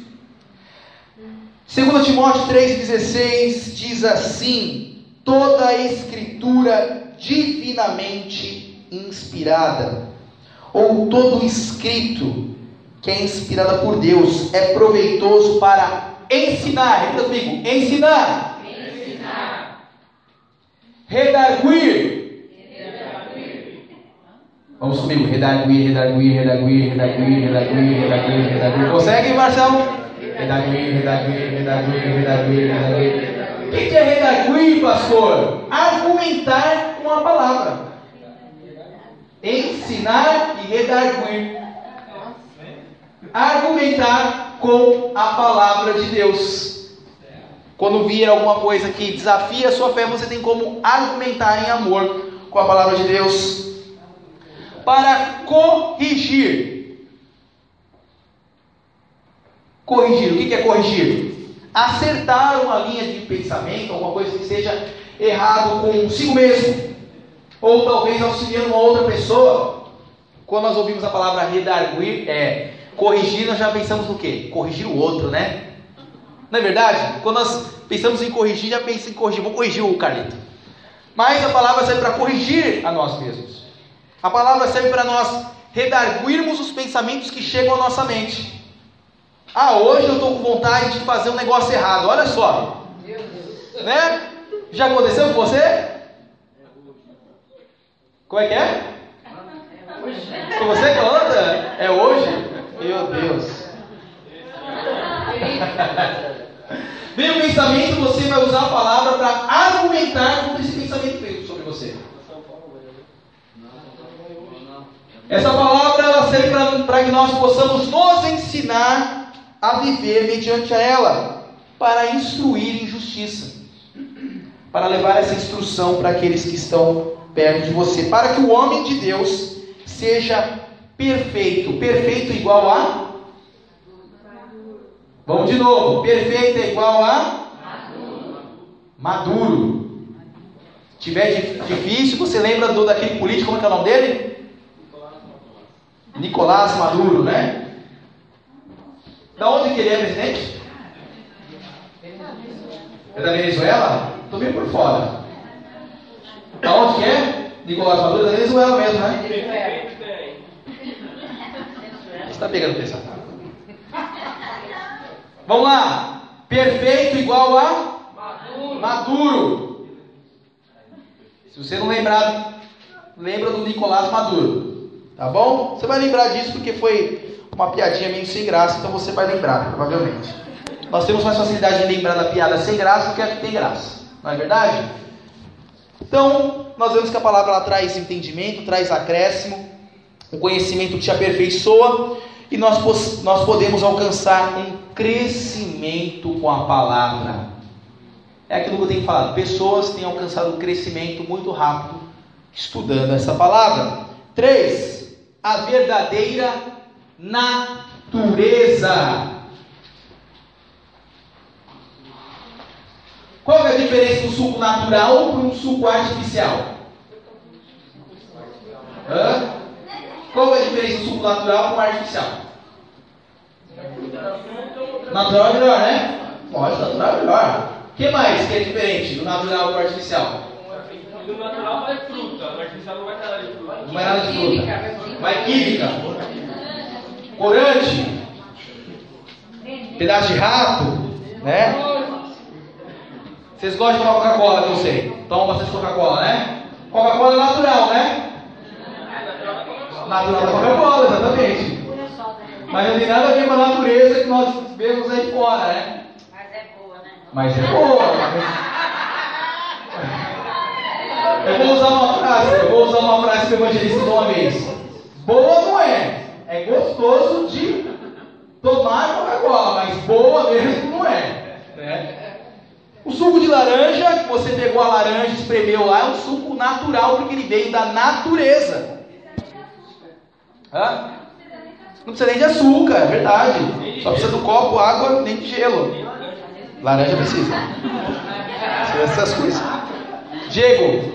[SPEAKER 1] 2 Timóteo 3,16 diz assim: toda a escritura divinamente inspirada, ou todo escrito que é inspirada por Deus, é proveitoso para ensinar, repita comigo, ensinar, ensinar. Redarguir, redarguir. Vamos comigo. Redarguir, redarguir, redarguir, redarguir, redarguir, redarguir, redarguir. Consegue, Marcelo? Redarguir, redarguir, redarguir, redarguir, redarguir. O que é redarguir, pastor? Argumentar com a palavra. Ensinar e redarguir. Argumentar com a palavra de Deus. Quando vier alguma coisa que desafia a sua fé, você tem como argumentar em amor com a palavra de Deus. Para corrigir. Corrigir, o que é corrigir? Acertar uma linha de pensamento, alguma coisa que seja errado consigo mesmo, ou talvez auxiliando uma outra pessoa. Quando nós ouvimos a palavra redarguir, é corrigir, nós já pensamos no quê? Corrigir o outro, né? Não é verdade? Quando nós pensamos em corrigir, já pensa em corrigir, vou corrigir o Carlito. Mas a palavra serve para corrigir a nós mesmos. A palavra serve para nós redarguirmos os pensamentos que chegam à nossa mente. Ah, hoje eu estou com vontade de fazer um negócio errado. Olha só. Né? Já aconteceu com você? Como é que é? Com você conta? É hoje? Meu Deus. Vem pensamento, você vai usar a palavra para argumentar contra esse pensamento sobre você. Essa palavra ela serve para que nós possamos nos ensinar a viver mediante a ela, para instruir em justiça, para levar essa instrução para aqueles que estão perto de você, para que o homem de Deus seja perfeito. Perfeito igual a Vamos de novo. Perfeito é igual a maduro. Se tiver difícil, você lembra do daquele político, como é que é o nome dele? Nicolás Maduro, né? Da onde que ele é presidente? É da Venezuela? Estou bem por fora. Da onde que é? Nicolás Maduro é da Venezuela mesmo, né? Você está pegando pesado. Vamos lá. Perfeito igual a maduro. maduro. Se você não lembrar, lembra do Nicolás Maduro. Tá bom? Você vai lembrar disso porque foi uma piadinha meio sem graça, então você vai lembrar, provavelmente. Nós temos mais facilidade de lembrar da piada sem graça do que a que tem graça. Não é verdade? Então, nós vemos que a palavra ela traz entendimento, traz acréscimo, o conhecimento te aperfeiçoa e nós, nós podemos alcançar um crescimento com a palavra. É aquilo que eu tenho falado. Pessoas têm alcançado um crescimento muito rápido estudando essa palavra. Três, a verdadeira natureza. Qual é a diferença do suco natural para um suco artificial? Hã? Qual é a diferença do suco natural para o artificial? Natural é melhor, né? Pode, natural é melhor. O que mais que é diferente do natural para o artificial?
[SPEAKER 6] Do natural vai fruta, no artificial não vai ter nada de fruta.
[SPEAKER 1] Não vai nada de fruta. Vai química. Corante. Pedaço de rato. Né? Vocês gostam de tomar Coca-Cola, que eu sei. Tomam bastante Coca-Cola, né? Coca-Cola é natural, né? Natural da Coca-Cola, exatamente. Mas não tem nada a ver com a natureza que nós vemos aí fora, né?
[SPEAKER 4] Mas é boa, né?
[SPEAKER 1] Mas é boa. Eu vou usar uma frase, eu vou usar uma frase que o evangelista uma vez. Boa não é. É gostoso de tomar Coca-Cola, mas boa mesmo não é. Né? O suco de laranja, que você pegou a laranja e espremeu lá, é um suco natural, porque ele veio da natureza. Hã? Não precisa nem de açúcar, é verdade. Só precisa do copo, água, nem de gelo. Laranja precisa. Dessas coisas. Diego,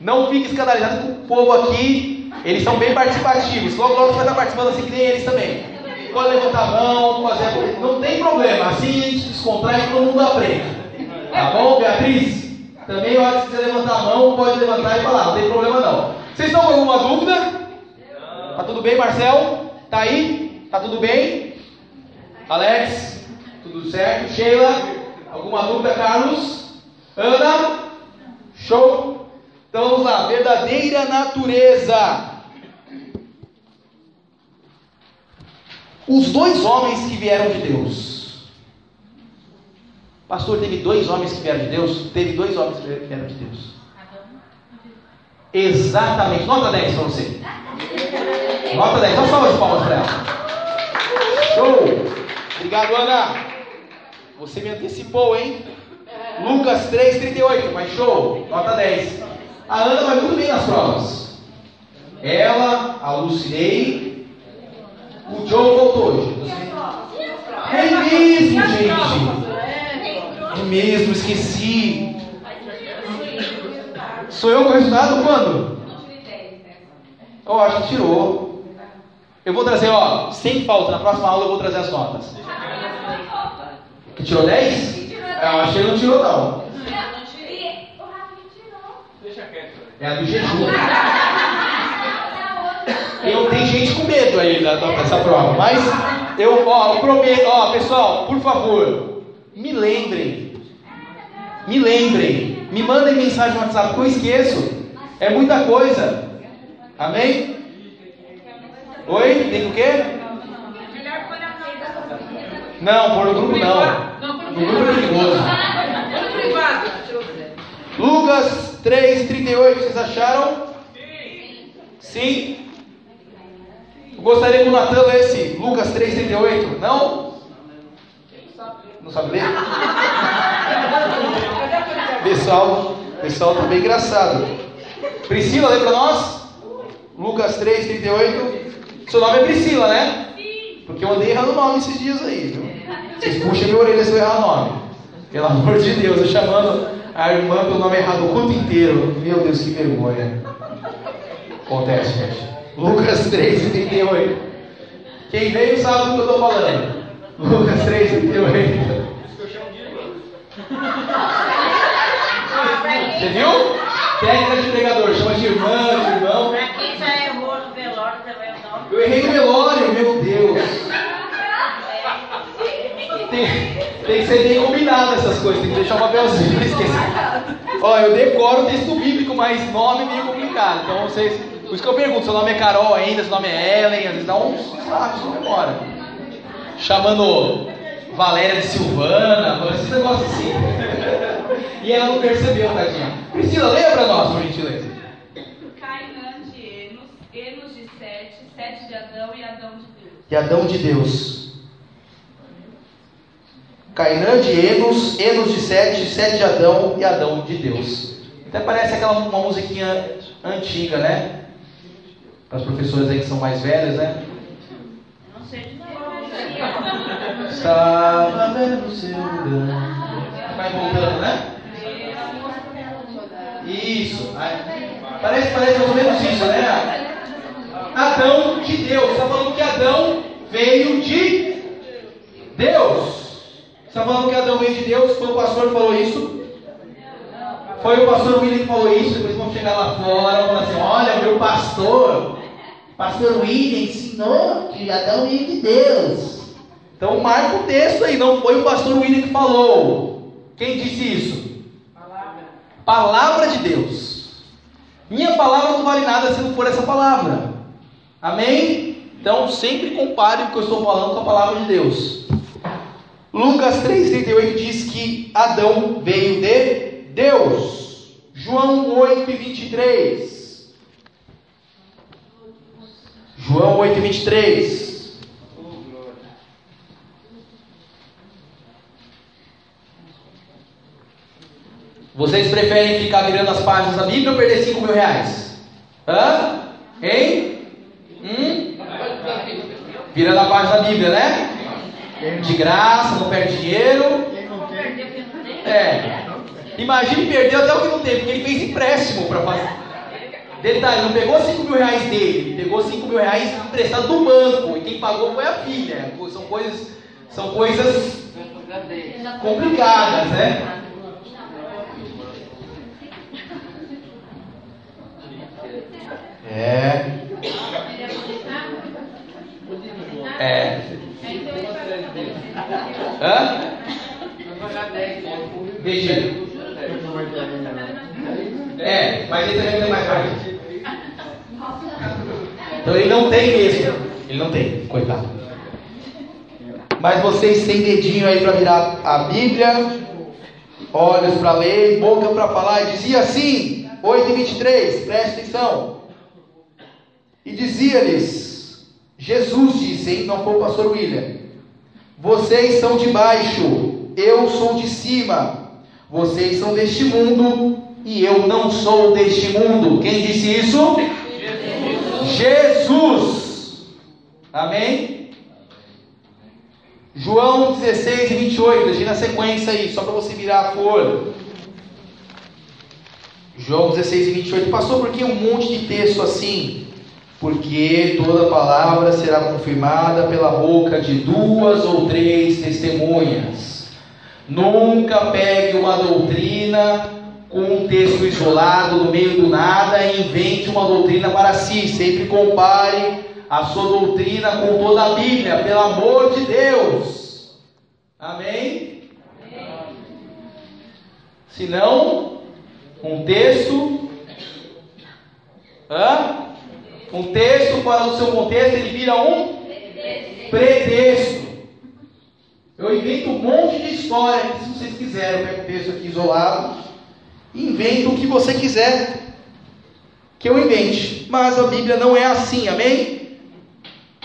[SPEAKER 1] não fique escandalizado com o povo aqui. Eles são bem participativos. Logo, logo você vai estar participando assim que nem eles também. Pode levantar a mão, fazer. Não tem problema. Assim a gente descontrai e todo mundo aprende. Tá bom, Beatriz? Também, a hora que quiser levantar a mão, pode levantar e falar. Não tem problema não. Vocês estão com alguma dúvida? Tá tudo bem, Marcel? Tá aí? Tá tudo bem? Alex? Tudo certo? Sheila? Alguma dúvida, Carlos? Ana? Show? Então vamos lá, verdadeira natureza. Os dois homens que vieram de Deus. Pastor, teve dois homens que vieram de Deus? Teve dois homens que vieram de Deus. Exatamente. Nota 10 para você. Nota 10. Dá um salve de palmas para ela. Show. Obrigado, Ana. Você me antecipou, hein? Lucas 3,38. Mas show. Nota 10. A Ana vai muito bem nas provas. Ela, a Lucinei, o Joe voltou hoje. É mesmo, gente. É mesmo, esqueci. Sou eu com o resultado quando? Eu acho que tirou. Eu vou trazer, ó, sem falta, na próxima aula eu vou trazer as notas. Que tirou 10? Eu acho que ele não tirou, não. É a do jejum. Eu tenho gente com medo aí da- dessa prova. Mas eu, ó, eu prometo, ó, pessoal, por favor, me lembrem. Me lembrem. Me mandem mensagem no WhatsApp, que eu esqueço. É muita coisa. Amém? Oi? Tem o quê? Não, por no grupo não. No grupo é perigoso. Lucas 3, 38, vocês acharam? Sim. Eu gostaria que o Natan lesse Lucas 3, 38. Não? Não sabe ler? Pessoal, pessoal tá bem engraçado. Priscila, lê pra nós? Lucas 3, 38. Seu nome é Priscila, né? Porque eu andei errando o nome esses dias aí, viu? Vocês puxam minha orelha se eu errar o nome. Pelo amor de Deus, eu chamando a irmã pelo nome errado o culto inteiro. Meu Deus, que vergonha. Acontece, gente. Lucas 3, 38. Quem veio sabe do que eu estou falando. Lucas 3, 38. Você viu? Técnica de pregador, chama de irmã, de irmão.
[SPEAKER 7] Pra quem já errou no velório também o nome.
[SPEAKER 1] Eu errei no velório, meu Deus. Tem, tem que ser bem combinado essas coisas, tem que deixar um papelzinho pra esquecer. Ó, eu decoro o texto bíblico, mas nome é meio complicado. Então vocês. Por isso que eu pergunto, seu nome é Carol ainda, seu nome é Ellen, às vezes dá uns lápis na memória. Chamando Valéria de Silvana, esses negócios assim. E ela não percebeu, tadinha. Priscila, leia pra nós, por gentileza.
[SPEAKER 2] Cainã de Enos, Enos de Sete, Sete de Adão e Adão de Deus.
[SPEAKER 1] e Adão de Deus. Cainã de Enos, Enos de Sete, Sete de Adão e Adão de Deus. Até parece aquela uma musiquinha antiga, né? Para as professoras aí que são mais velhas, né?
[SPEAKER 7] Não sei de.
[SPEAKER 1] Estava vendo seu lugar. Vai voltando, né? Isso. Parece, parece mais ou menos isso, né? Adão de Deus. Está falando que Adão veio de Deus. Está falando que Adão veio de Deus. Foi o pastor que falou isso. Foi o pastor William que falou isso. Depois vão chegar lá fora e falar assim: olha, meu pastor, pastor William ensinou que Adão veio de Deus. Então marca o texto aí, não foi o pastor William que falou. Quem disse isso? Palavra de Deus. Minha palavra não vale nada se não for essa palavra. Amém? Então sempre compare o que eu estou falando com a palavra de Deus. Lucas 3,38 diz que Adão veio de Deus. João 8, 23. João 8, 23. Vocês preferem ficar virando as páginas da Bíblia ou perder 5 mil reais? Hã? Hein? Hum? Virando a página da Bíblia, né? De graça, não perde dinheiro. É. Imagine perder até o que não tem, porque ele fez empréstimo para fazer. Detalhe, não pegou 5 mil reais dele, ele pegou 5 mil reais emprestado do banco. E quem pagou foi a filha. São coisas, são coisas complicadas, né? É. É. Hã? Entendi. É, mas ele também tem mais tarde. Então ele não tem mesmo. Ele não tem, coitado. Mas vocês têm dedinho aí para virar a Bíblia, olhos para ler, boca para falar. E dizia assim, 8 e 23, preste atenção. E dizia-lhes, Jesus disse, hein? não foi o pastor William: Vocês são de baixo, eu sou de cima. Vocês são deste mundo e eu não sou deste mundo. Quem disse isso? Jesus. Jesus. Amém? João 16 e 28, deixei na sequência aí, só para você virar a folha. João 16 e 28. Passou por que um monte de texto assim? Porque toda palavra será confirmada pela boca de duas ou três testemunhas. Nunca pegue uma doutrina com um texto isolado no meio do nada e invente uma doutrina para si. Sempre compare a sua doutrina com toda a Bíblia, pelo amor de Deus. Amém? Amém. Se não, um texto. Hã? Um texto para o seu contexto, ele vira um pretexto. Eu invento um monte de história, se vocês quiserem, eu pego o texto aqui isolado, invento o que você quiser que eu invente. Mas a Bíblia não é assim, amém?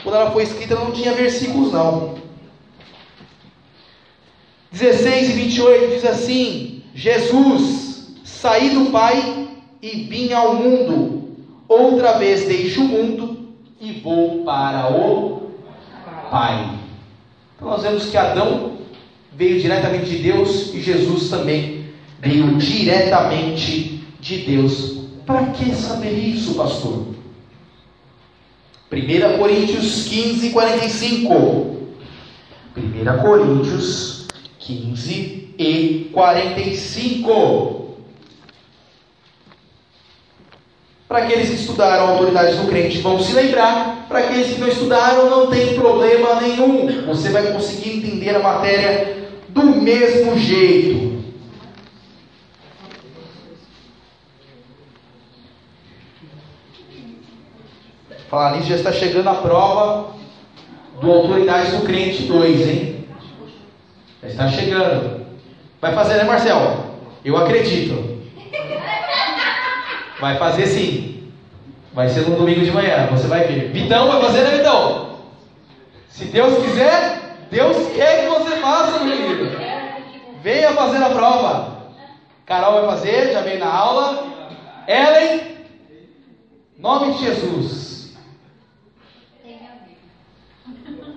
[SPEAKER 1] Quando ela foi escrita não tinha versículos não. 16 e 28 diz assim: Jesus, saí do Pai e vim ao mundo. Outra vez deixo o mundo e vou para o Pai. Então nós vemos que Adão veio diretamente de Deus e Jesus também veio diretamente de Deus. Para que saber isso, pastor? 1 Coríntios 15, 45. 1 Coríntios 15 e 45. Para aqueles que estudaram autoridades do crente vão se lembrar, para aqueles que não estudaram não tem problema nenhum. Você vai conseguir entender a matéria do mesmo jeito. Falar nisso, já está chegando a prova do Autoridades do Crente 2, hein? Já está chegando. Vai fazer, né, Marcel? Eu acredito. Vai fazer sim. Vai ser no domingo de manhã, você vai ver. Vitão vai fazer, né, Vitão? Se Deus quiser, Deus quer que você faça, meu querido. Venha fazer a prova. Carol vai fazer, já veio na aula. Ellen, nome de Jesus.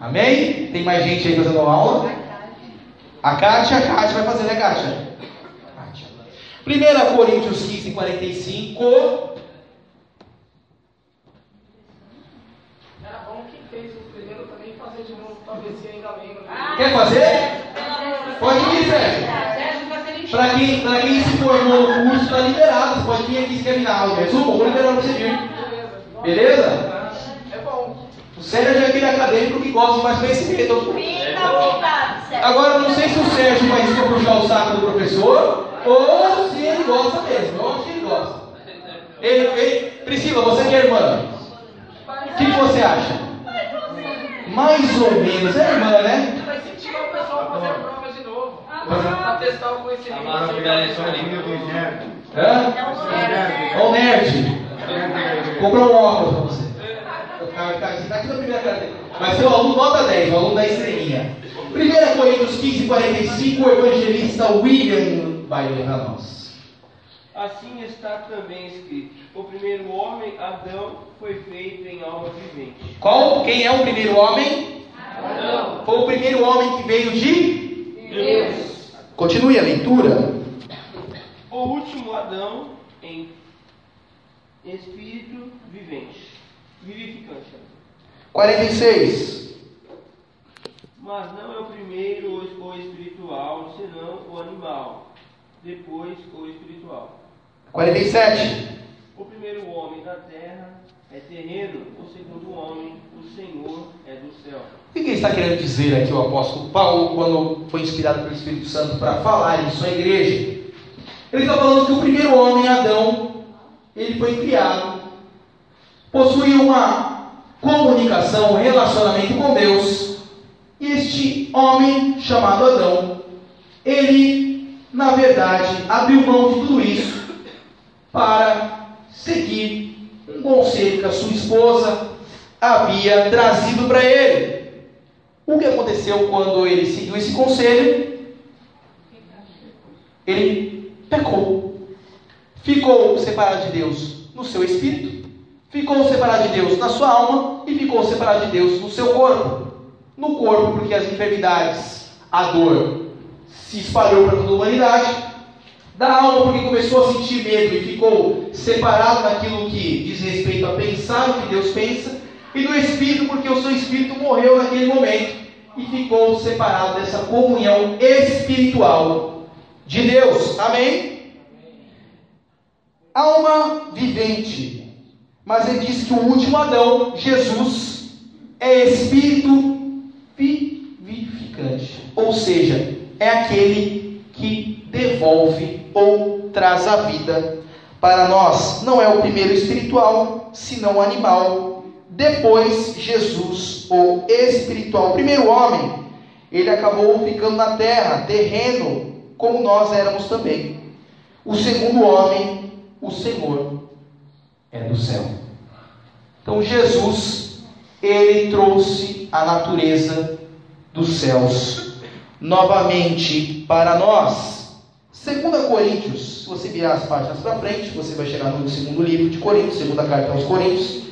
[SPEAKER 1] Amém? Tem mais gente aí fazendo aula? A Kátia, a Kátia vai fazer, né, Kátia? 1 Coríntios 15, 45.
[SPEAKER 3] Era bom que fez o primeiro também fazer de novo, para ver se ainda lembra.
[SPEAKER 1] Quer fazer? Pode vir, Sérgio. Para quem, pra quem se formou no curso, está liberado. Você pode vir aqui escrever na aula. Resumo, vou liberar para você vir. Beleza? O Sérgio é aquele acadêmico que gosta de mais conhecimento. Agora, não sei se o Sérgio faz isso para puxar o saco do professor ou se ele gosta mesmo. Eu acho que ele gosta. Ele, ele, Priscila, você que é irmã. O que você acha? Mais ou menos. É irmã, né?
[SPEAKER 3] Vai incentivar o pessoal a fazer a prova de novo. Para testar o conhecimento.
[SPEAKER 6] Agora pegar a lição de
[SPEAKER 1] Hã? Olha o nerd. Comprou um óculos para você. Está aqui na primeira carteira. Vai ser o aluno nota 10, o aluno da estrelinha. 1 Coríntios 15, 45, o evangelista William vai ler a nós.
[SPEAKER 5] Assim está também escrito: o primeiro homem, Adão, foi feito em alma vivente.
[SPEAKER 1] Qual? Quem é o primeiro homem?
[SPEAKER 5] Adão.
[SPEAKER 1] Foi o primeiro homem que veio de
[SPEAKER 5] Deus.
[SPEAKER 1] Continue a leitura.
[SPEAKER 5] O último Adão em espírito vivente, vivificante.
[SPEAKER 1] 46.
[SPEAKER 5] Mas não é o primeiro o espiritual, senão o animal, depois o espiritual.
[SPEAKER 1] 47.
[SPEAKER 5] O primeiro homem da terra é terreno, o segundo homem, o Senhor, é do céu.
[SPEAKER 1] O que ele está querendo dizer aqui o apóstolo Paulo quando foi inspirado pelo Espírito Santo para falar isso à igreja? Ele está falando que o primeiro homem, Adão, ele foi criado, possuía uma comunicação, um relacionamento com Deus, E este homem chamado Adão, ele, na verdade, abriu mão de tudo isso para seguir um conselho que a sua esposa havia trazido para ele. O que aconteceu quando ele seguiu esse conselho? Ele pecou. Ficou separado de Deus no seu espírito, ficou separado de Deus na sua alma e ficou separado de Deus no seu corpo. No corpo, porque as enfermidades, a dor se espalhou para toda a humanidade. Da alma, porque começou a sentir medo e ficou separado daquilo que diz respeito a pensar o que Deus pensa. E do espírito, porque o seu espírito morreu naquele momento e ficou separado dessa comunhão espiritual de Deus. Amém? Alma vivente. Mas ele diz que o último Adão, Jesus, é espírito vivificante. Ou seja, é aquele que devolve ou traz a vida para nós. Não é o primeiro espiritual, senão o animal. Depois, Jesus, o espiritual. O primeiro homem, ele acabou ficando na terra, terreno, como nós éramos também. O segundo homem, o Senhor, é do céu. Então, Jesus, ele trouxe a natureza dos céus novamente para nós. 2 Coríntios, se você virar as páginas para frente, você vai chegar no segundo livro de Coríntios, segunda carta aos Coríntios,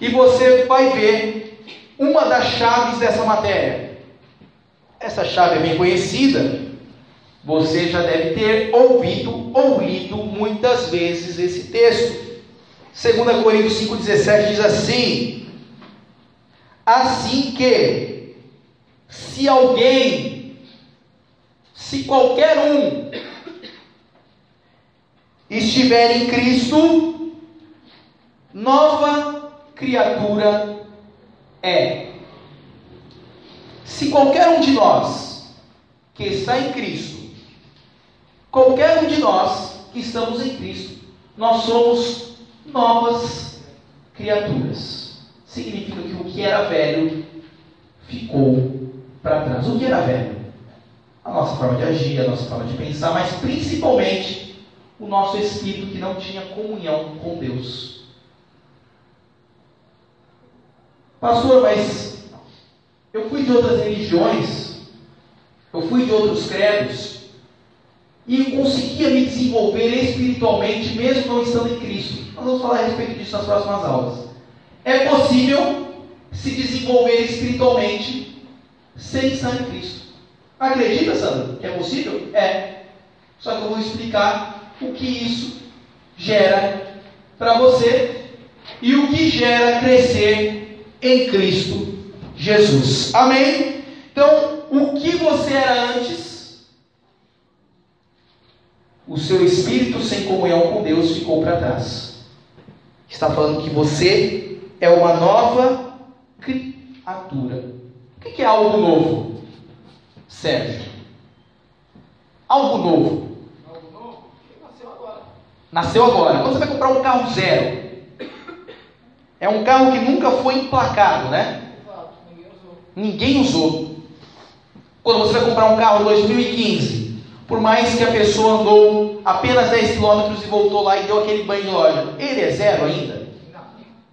[SPEAKER 1] e você vai ver uma das chaves dessa matéria. Essa chave é bem conhecida, você já deve ter ouvido ou lido muitas vezes esse texto. 2 Coríntios 5,17 diz assim: Assim que, se alguém, se qualquer um, estiver em Cristo, nova criatura é. Se qualquer um de nós que está em Cristo, qualquer um de nós que estamos em Cristo, nós somos novas criaturas. Significa que o que era velho ficou para trás. O que era velho? A nossa forma de agir, a nossa forma de pensar, mas principalmente o nosso espírito que não tinha comunhão com Deus. Pastor, mas eu fui de outras religiões, eu fui de outros credos, e conseguia me desenvolver espiritualmente, mesmo não estando em Cristo. Nós vamos falar a respeito disso nas próximas aulas. É possível se desenvolver espiritualmente sem estar em Cristo. Acredita, Sandra, que é possível? É. Só que eu vou explicar o que isso gera para você e o que gera crescer em Cristo Jesus. Amém? Então, o que você era antes o seu espírito sem comunhão com Deus ficou para trás. Está falando que você é uma nova criatura. O que é algo novo? Sérgio. Algo novo.
[SPEAKER 3] Algo novo? Nasceu agora.
[SPEAKER 1] Nasceu agora. Quando você vai comprar um carro zero, é um carro que nunca foi emplacado, né?
[SPEAKER 3] Exato, ninguém usou.
[SPEAKER 1] Ninguém usou. Quando você vai comprar um carro 2015, por mais que a pessoa andou apenas 10 km e voltou lá e deu aquele banho de loja, ele é zero ainda?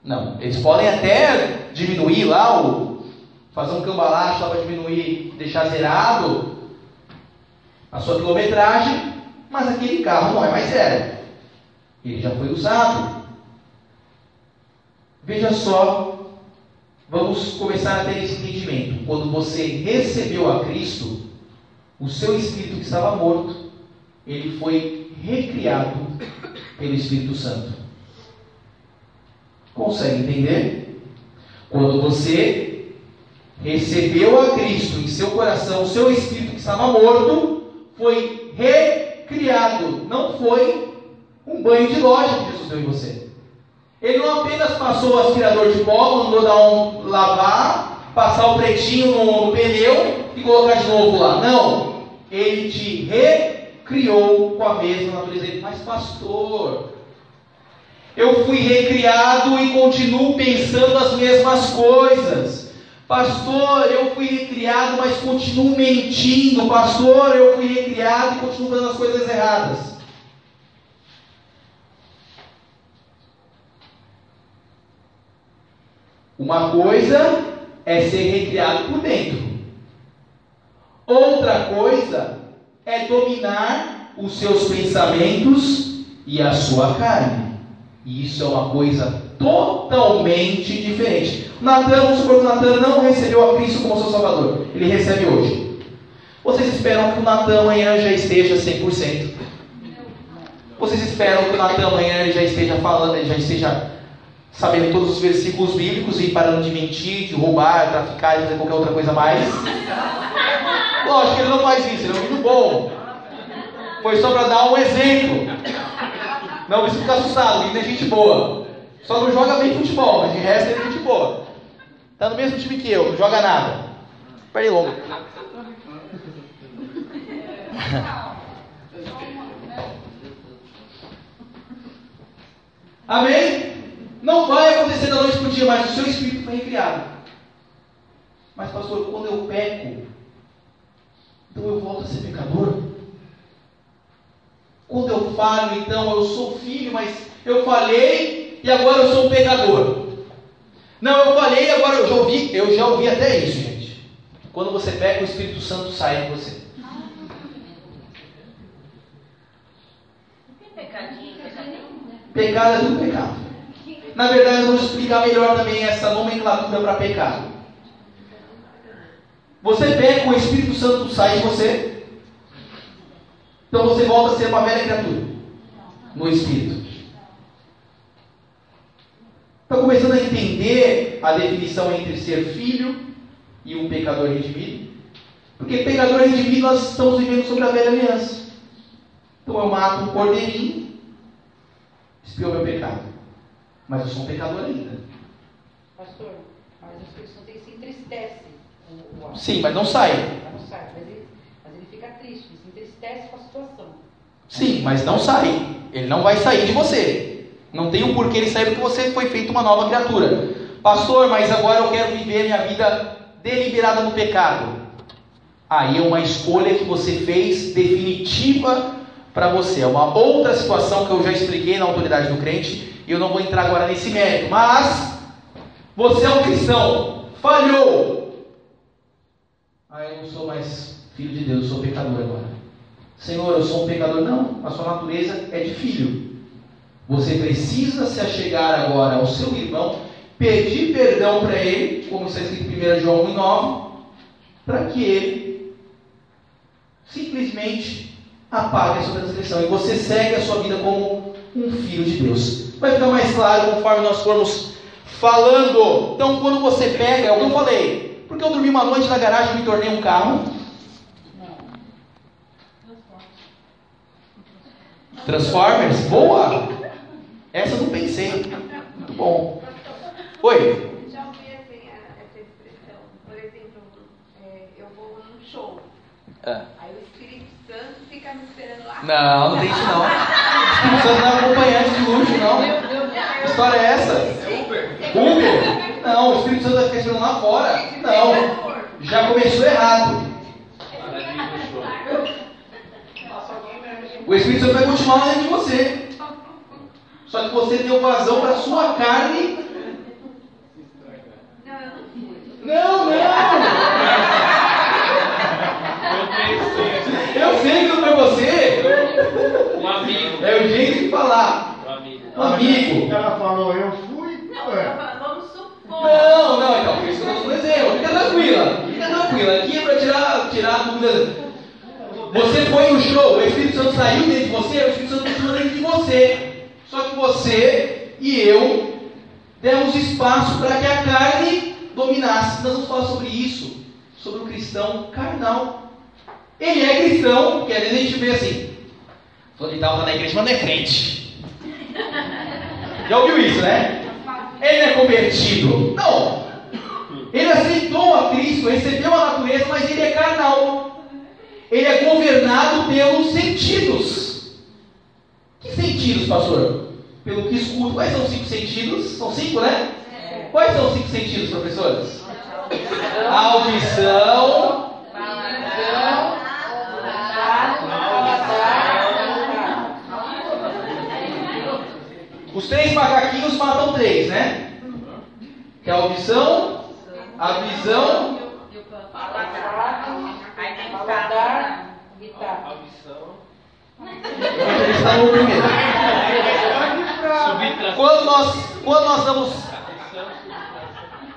[SPEAKER 1] Não. Eles podem até diminuir lá, fazer um cambalacho lá para diminuir, deixar zerado a sua quilometragem, mas aquele carro não é mais zero. Ele já foi usado. Veja só, vamos começar a ter esse entendimento. Quando você recebeu a Cristo, o seu espírito que estava morto, ele foi recriado pelo Espírito Santo. Consegue entender? Quando você recebeu a Cristo em seu coração, o seu espírito que estava morto foi recriado. Não foi um banho de loja que Jesus deu em você. Ele não apenas passou o aspirador de pó, mandou dar um lavar, passar o pretinho no, no pneu e colocar de novo lá. Não. Ele te recriou com a mesma natureza. Mas, pastor, eu fui recriado e continuo pensando as mesmas coisas. Pastor, eu fui recriado, mas continuo mentindo. Pastor, eu fui recriado e continuo fazendo as coisas erradas. Uma coisa é ser recriado por dentro. Outra coisa é dominar os seus pensamentos e a sua carne. E isso é uma coisa totalmente diferente. Natan, vamos supor que Natan não recebeu a Cristo como seu Salvador. Ele recebe hoje. Vocês esperam que o Natan amanhã já esteja 100%. Vocês esperam que o Natan amanhã já esteja falando, já esteja sabendo todos os versículos bíblicos e parando de mentir, de roubar, traficar e fazer qualquer outra coisa mais? Lógico que ele não faz isso, ele é um bom. Foi só para dar um exemplo. Não precisa ficar assustado, ele é gente boa. Só não joga bem futebol, mas de resto ele é gente boa. Tá no mesmo time que eu, não joga nada. Perde longo. Amém? Não vai acontecer da noite para o dia, mas o seu espírito foi recriado. Mas, pastor, quando eu peco, então eu volto a ser pecador? Quando eu falo, então eu sou filho, mas eu falei e agora eu sou um pecador. Não, eu falei e agora eu já ouvi, eu já ouvi até isso, gente. Quando você pega o Espírito Santo sai de você. Pecado é tudo pecado. Na verdade, vamos explicar melhor também essa nomenclatura para pecado. Você peca, o Espírito Santo sai de você. Então você volta a ser uma velha criatura no Espírito. Está começando a entender a definição entre ser filho e um pecador redimido? Porque pecador redimido nós estamos vivendo sobre a velha aliança. Então eu mato um cordeirinho, espiou meu pecado. Mas eu sou um pecador ainda.
[SPEAKER 4] Pastor, mas as pessoas se entristecem.
[SPEAKER 1] Sim, mas não sai.
[SPEAKER 4] Mas não sai, mas ele, mas ele fica triste, se entristece com a situação.
[SPEAKER 1] Sim, mas não sai. Ele não vai sair de você. Não tem um porquê ele sair porque você foi feito uma nova criatura. Pastor, mas agora eu quero viver minha vida deliberada no pecado. Aí é uma escolha que você fez definitiva para você. É uma outra situação que eu já expliquei na autoridade do crente e eu não vou entrar agora nesse mérito. Mas você é um cristão, falhou. Ah, eu não sou mais filho de Deus, eu sou pecador agora. Senhor, eu sou um pecador. Não, a sua natureza é de filho. Você precisa se achegar agora ao seu irmão, pedir perdão para ele, como está escrito em 1 João 1,9, para que ele simplesmente apague a sua transgressão e você segue a sua vida como um filho de Deus. Vai ficar mais claro conforme nós formos falando. Então, quando você pega, é o que eu falei. Porque eu dormi uma noite na garagem e me tornei um carro. Transformers? Boa! Essa eu não pensei. Muito bom. Oi.
[SPEAKER 2] Já ouvi assim, essa expressão. Por exemplo, é, eu vou num show.
[SPEAKER 1] Ah.
[SPEAKER 2] Aí o Espírito Santo fica me esperando lá.
[SPEAKER 1] Não, não tem isso não. O Espírito Santo não é acompanhante de luxo, não. História é essa? Uber? Não, o Espírito Santo vai ficar esperando lá fora. Não. Já começou errado. O Espírito Santo vai continuar lá dentro de você. Só que você deu vazão para sua carne.
[SPEAKER 2] Não, não!
[SPEAKER 1] Eu sei que não foi você.
[SPEAKER 6] Um amigo.
[SPEAKER 1] É o jeito de falar.
[SPEAKER 6] Um amigo.
[SPEAKER 1] Um.
[SPEAKER 8] Ela falou, eu fui.
[SPEAKER 2] Não, falando, vamos supor.
[SPEAKER 1] Não, não, então, por isso que eu estou dando exemplo. Fica tranquila, fica tranquila. Aqui é para tirar, tirar a dúvida. Você foi no show, o Espírito Santo saiu dentro de você, o Espírito Santo continua dentro de você. Só que você e eu demos espaço para que a carne dominasse. Nós vamos falar sobre isso, sobre o cristão carnal. Ele é cristão, porque às vezes a gente vê assim, fulano de tal está na igreja, mas não é crente. Já ouviu isso, né? Ele é convertido. Não. Ele aceitou a Cristo, recebeu a natureza, mas ele é carnal. Ele é governado pelos sentidos. Que sentidos, pastor? Pelo que escuto. Quais são os cinco sentidos? São cinco, né? Quais são os cinco sentidos, professores? audição, os três macaquinhos matam três, né? Que é a audição, a visão Ele está no primeiro. Quando nós, quando nós damos,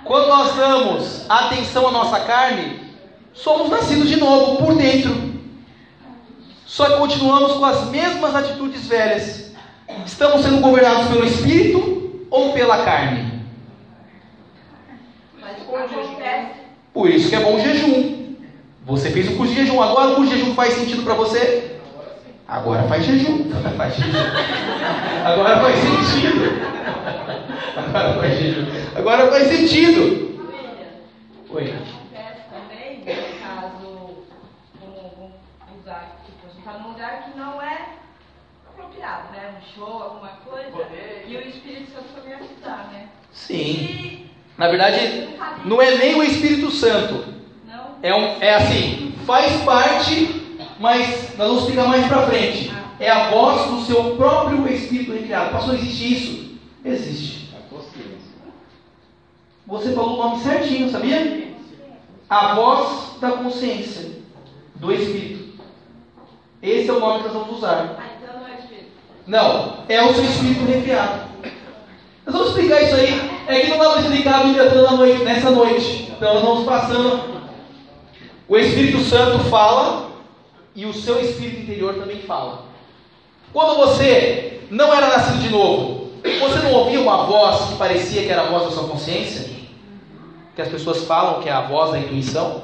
[SPEAKER 1] quando nós damos atenção à nossa carne, somos nascidos de novo por dentro. Só continuamos com as mesmas atitudes velhas. Estamos sendo governados pelo Espírito ou pela carne? Por isso que é bom o jejum. Você fez o curso de jejum. Agora o curso de jejum faz sentido para você? Agora faz jejum. Faz jejum. Agora faz sentido. Agora faz jejum. Agora faz sentido. Oi.
[SPEAKER 2] Acontece também, no caso, usar, tipo, a gente está num lugar que não é apropriado, né? Um show, alguma coisa. E o Espírito Santo também ajudar, né?
[SPEAKER 1] Sim.
[SPEAKER 2] E
[SPEAKER 1] Na verdade, não é nem o Espírito Santo.
[SPEAKER 2] não
[SPEAKER 1] É, um, é assim, faz parte, mas nós vamos explicar mais pra frente. É a voz do seu próprio Espírito recriado. Pastor, existe isso? Existe. Você falou o nome certinho, sabia? A voz da consciência do Espírito. Esse é o nome que nós vamos usar.
[SPEAKER 2] Ah, então não é Espírito.
[SPEAKER 1] Não, é o seu espírito recriado. Nós vamos explicar isso aí. É que não dá para explicar a Bíblia toda noite, nessa noite. Então nós vamos passando. O Espírito Santo fala e o seu espírito interior também fala. Quando você não era nascido de novo, você não ouvia uma voz que parecia que era a voz da sua consciência? Que as pessoas falam que é a voz da intuição?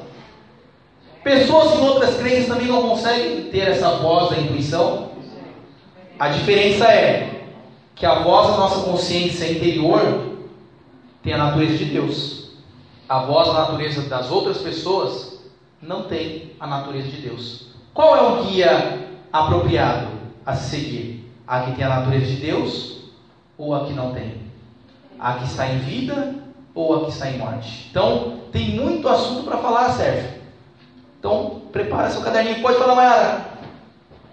[SPEAKER 1] Pessoas em outras crenças também não conseguem ter essa voz da intuição? A diferença é que a voz da nossa consciência interior tem a natureza de Deus. A voz da natureza das outras pessoas não tem a natureza de Deus. Qual é o guia apropriado a se seguir? A que tem a natureza de Deus ou a que não tem? A que está em vida ou a que está em morte? Então, tem muito assunto para falar, Sérgio. Então, prepara seu caderninho. Pode falar, Mayara.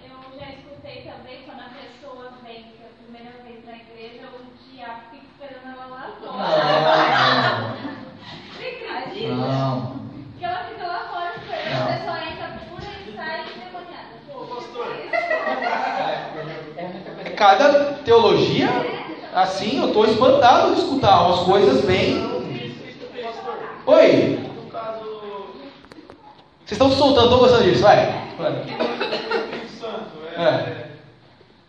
[SPEAKER 8] Eu já escutei também quando a pessoa vem pela primeira vez na igreja, o diabo fica esperando ela lá fora. Você acredita?
[SPEAKER 1] Não.
[SPEAKER 8] Que ela fica lá fora esperando,
[SPEAKER 1] Não.
[SPEAKER 8] a pessoa entra pura e sai endemoniada.
[SPEAKER 1] Cada teologia, assim, eu estou espantado de escutar umas coisas bem. Oi, vocês estão soltando, estou gostando disso, vai.
[SPEAKER 6] é,
[SPEAKER 1] É.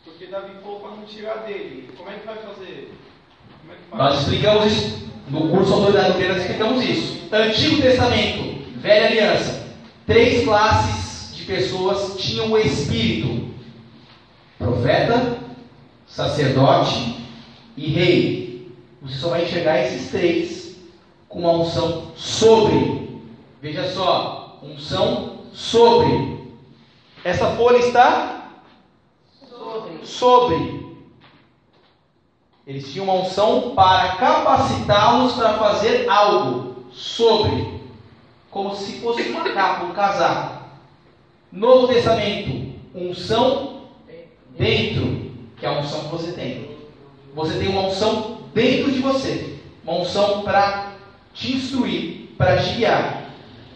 [SPEAKER 6] porque Davi falou para não tirar dele. Como é que vai fazer? É que?
[SPEAKER 1] Nós explicamos isso no curso Autoridade nós explicamos isso. Antigo Testamento, Velha Aliança, três classes de pessoas tinham o Espírito: profeta, sacerdote e rei. Você só vai enxergar esses três com uma unção sobre. Veja só, unção sobre. Essa folha está sobre. Eles tinham uma unção para capacitá-los para fazer algo sobre, como se fosse uma capa, um casaco. Novo Testamento, unção dentro, que é a unção que você tem. Você tem uma unção dentro de você, uma unção para te instruir, para te guiar.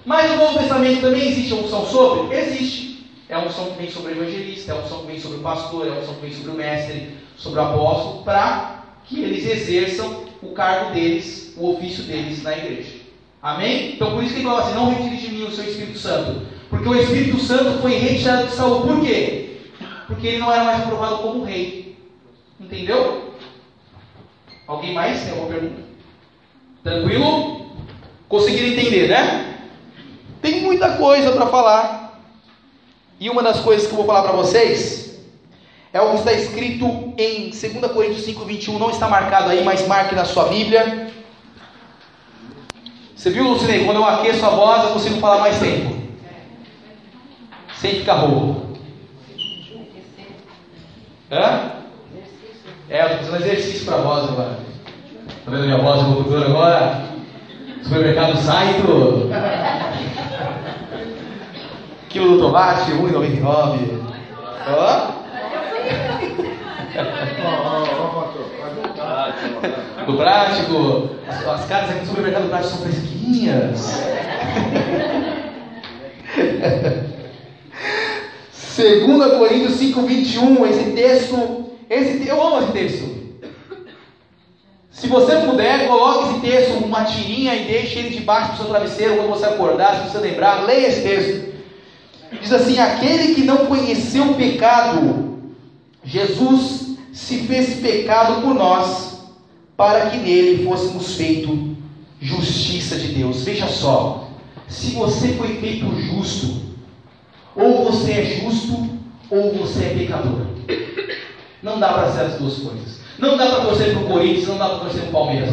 [SPEAKER 1] Mas no Novo Testamento também existe a unção sobre? Existe. É a unção que vem sobre o evangelista, é a unção que vem sobre o pastor, é a unção que vem sobre o mestre, sobre o apóstolo, para que eles exerçam o cargo deles, o ofício deles na igreja. Amém? Então por isso que ele fala assim, não retire de mim o seu Espírito Santo. Porque o Espírito Santo foi retirado de Saul. Por quê? Porque ele não era mais aprovado como rei. Entendeu? Alguém mais tem alguma pergunta? Tranquilo? Conseguiram entender, né? Tem muita coisa para falar. E uma das coisas que eu vou falar para vocês é o que está escrito em 2 Coríntios 5, 21. Não está marcado aí, mas marque na sua Bíblia. Você viu, Lucinei? Quando eu aqueço a voz, eu consigo falar mais tempo. Sem ficar rouco. Hã? É, eu estou fazendo exercício para voz agora. Tá vendo minha voz evoluindo agora? Supermercado sai tudo. Quilo do tomate, 1,99. Ó. Do prático, as, as casas aqui do supermercado prático são fresquinhas. Segunda Coríntios 5, 21, esse texto, esse, eu amo esse texto. Se você puder, coloque esse texto numa tirinha e deixe ele debaixo do seu travesseiro quando você acordar, se você lembrar, leia esse texto. Diz assim: aquele que não conheceu o pecado, Jesus se fez pecado por nós, para que nele fôssemos feito justiça de Deus. Veja só, se você foi feito justo, ou você é justo, ou você é pecador. Não dá para ser as duas coisas. Não dá para torcer para o Corinthians, não dá para torcer para o Palmeiras.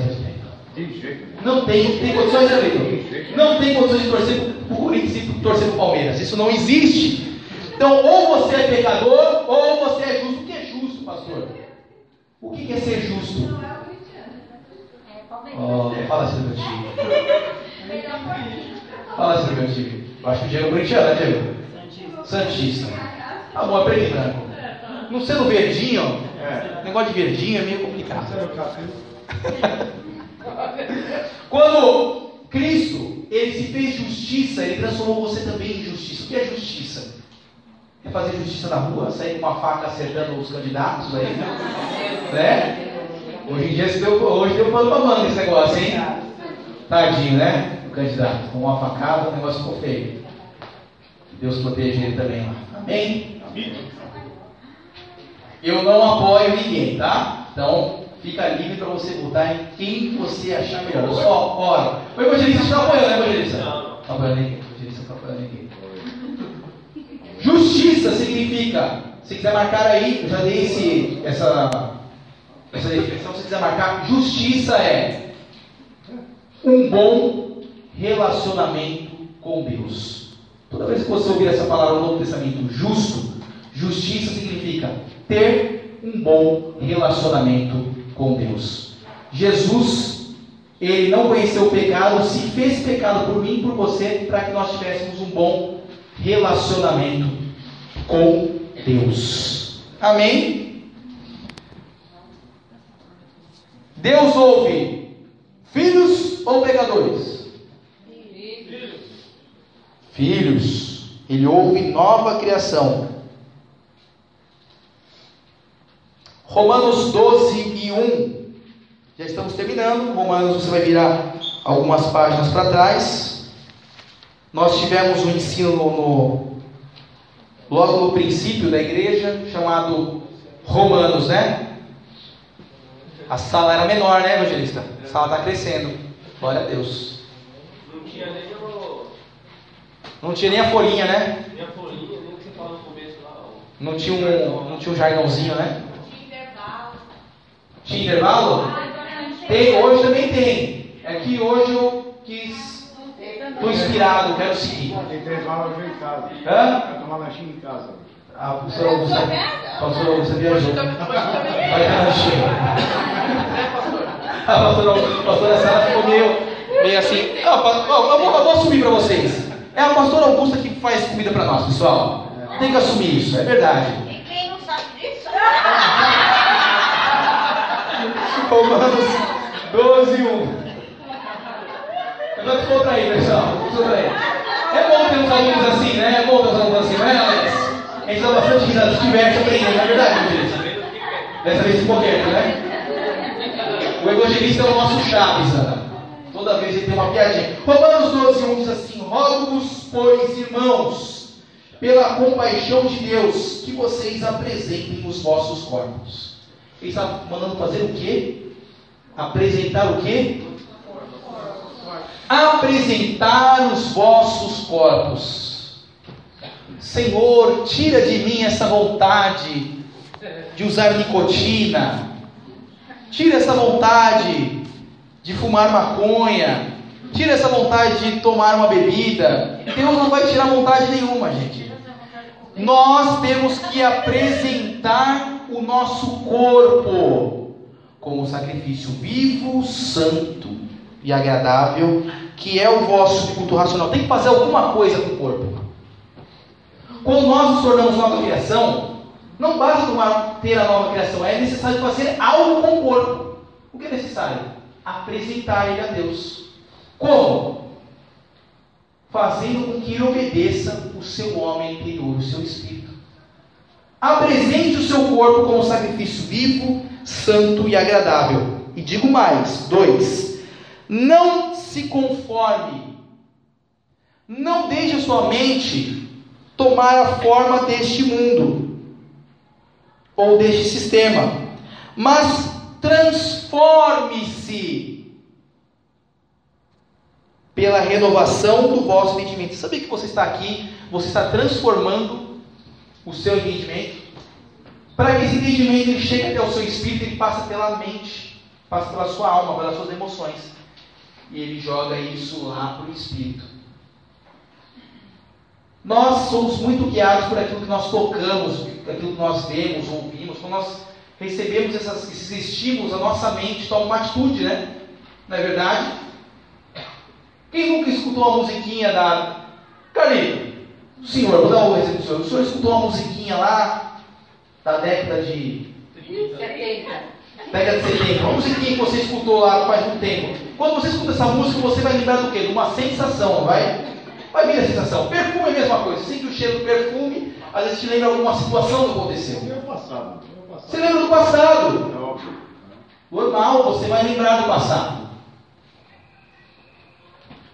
[SPEAKER 1] Não tem, tem condições, né? Não tem condições de torcer para o Corinthians e torcer para o Palmeiras. Isso não existe. Então, ou você é pecador, ou você é justo. O que é justo, pastor? O que é ser justo? Oh, fala assim, meu tio. Fala assim, meu tio. Eu acho que o Diego é corintiano, né, Diego? Santista. Tá bom, é preto e branco. Não sendo verdinho, negócio de verdinho é meio complicado. Quando Cristo, ele se fez justiça, ele transformou você também em justiça. O que é justiça? É fazer justiça na rua, sair com uma faca acertando os candidatos aí, né? Hoje em dia deu, hoje deu pano pra manga esse negócio, hein? Tadinho, né? O candidato, com uma facada, o negócio ficou feio. Deus proteja ele também lá. Amém? Eu não apoio ninguém, tá? Então, fica livre para você votar em quem você achar melhor. Eu só oro. O evangelista está apoiando, né, evangelista? Não, não. apoiando ninguém. O evangelista não está apoiando ninguém. Justiça significa, se quiser marcar aí, eu já dei esse, essa, essa definição, se quiser marcar, justiça é um bom relacionamento com Deus. Toda vez que você ouvir essa palavra no Novo Testamento, justo, justiça significa ter um bom relacionamento com Deus. Jesus, ele não conheceu o pecado, se fez pecado por mim e por você, para que nós tivéssemos um bom relacionamento com Deus. Amém? Deus ouve filhos ou pecadores? Filhos. Ele ouve nova criação. Romanos 12 e 1. Já estamos terminando. Romanos, você vai virar algumas páginas para trás. Nós tivemos um ensino no, logo no princípio da igreja, chamado Romanos, né? A sala era menor, né, evangelista? A sala está crescendo. Glória a Deus.
[SPEAKER 6] Não tinha nem.
[SPEAKER 1] Não tinha nem a folhinha, né?
[SPEAKER 6] Nem a folhinha, nem o que você falou no começo lá.
[SPEAKER 1] Não tinha um, não tinha um jargãozinho, né? Tinha intervalo? Tem, hoje também tem. É que hoje eu quis. Estou inspirado, quero seguir.
[SPEAKER 9] Tem intervalo hoje em casa.
[SPEAKER 1] Hã?
[SPEAKER 9] Vai tomar lanchinho em casa.
[SPEAKER 1] A professora Augusta, a professora Augusta viajou. Vai ter lanchinho. A pastora, a pastora Sara ficou meio, meio assim. Ó, eu, vou, eu vou assumir para vocês. É a pastora Augusta que faz comida para nós, pessoal. Tem que assumir isso, é verdade.
[SPEAKER 7] E quem não sabe disso?
[SPEAKER 1] Romanos 12, 1. Eu descontra aí, pessoal. É bom ter uns alunos assim, né? É bom ter uns alunos assim, não é, Alex? A gente dá bastante risada, se diverte aprendendo, não é verdade, evangelista? Dessa vez ficou quieto, né? O evangelista é o nosso Chaves, Ana. Toda vez ele tem uma piadinha. Romanos 12, 1 diz assim: Rogo-vos, pois, irmãos, pela compaixão de Deus, que vocês apresentem os vossos corpos. Ele está mandando fazer o quê? Apresentar o quê? Apresentar os vossos corpos. Senhor, tira de mim essa vontade de usar nicotina. Tira essa vontade de fumar maconha. Tira essa vontade de tomar uma bebida. Deus não vai tirar vontade nenhuma, gente. Nós temos que apresentar o nosso corpo como sacrifício vivo, santo e agradável que é o vosso culto racional. Tem que fazer alguma coisa com o corpo. Quando nós nos tornamos nova criação, não basta ter a nova criação, é necessário fazer algo com o corpo. O que é necessário? Apresentar ele a Deus. Como? Fazendo com que ele obedeça o seu homem interior, o seu espírito. Apresente o seu corpo como sacrifício vivo, santo e agradável. E digo mais: dois, não se conforme, não deixe a sua mente tomar a forma deste mundo ou deste sistema, mas transforme-se pela renovação do vosso entendimento. Sabia que você está aqui, você está transformando o seu entendimento? Para que esse entendimento ele chegue até o seu espírito, ele passa pela mente, passa pela sua alma, pelas suas emoções. E ele joga isso lá para o espírito. Nós somos muito guiados por aquilo que nós tocamos, aquilo que nós vemos, ouvimos. Quando nós recebemos essas, esses estímulos, a nossa mente toma uma atitude, né? Não é verdade? Quem nunca escutou uma musiquinha da. Carlinhos, o senhor, vou dar um exemplo do senhor. O senhor escutou uma musiquinha lá da década de.
[SPEAKER 4] 70.
[SPEAKER 1] Década de 70. Uma musiquinha que você escutou lá faz um tempo. Quando você escuta essa música, você vai lembrar do quê? De uma sensação, vai? Vai vir a sensação. Perfume é a mesma coisa. Sente o cheiro do perfume, às vezes te lembra alguma situação que aconteceu.
[SPEAKER 9] Meu passado.
[SPEAKER 1] Você lembra do passado. Normal, você vai lembrar do passado.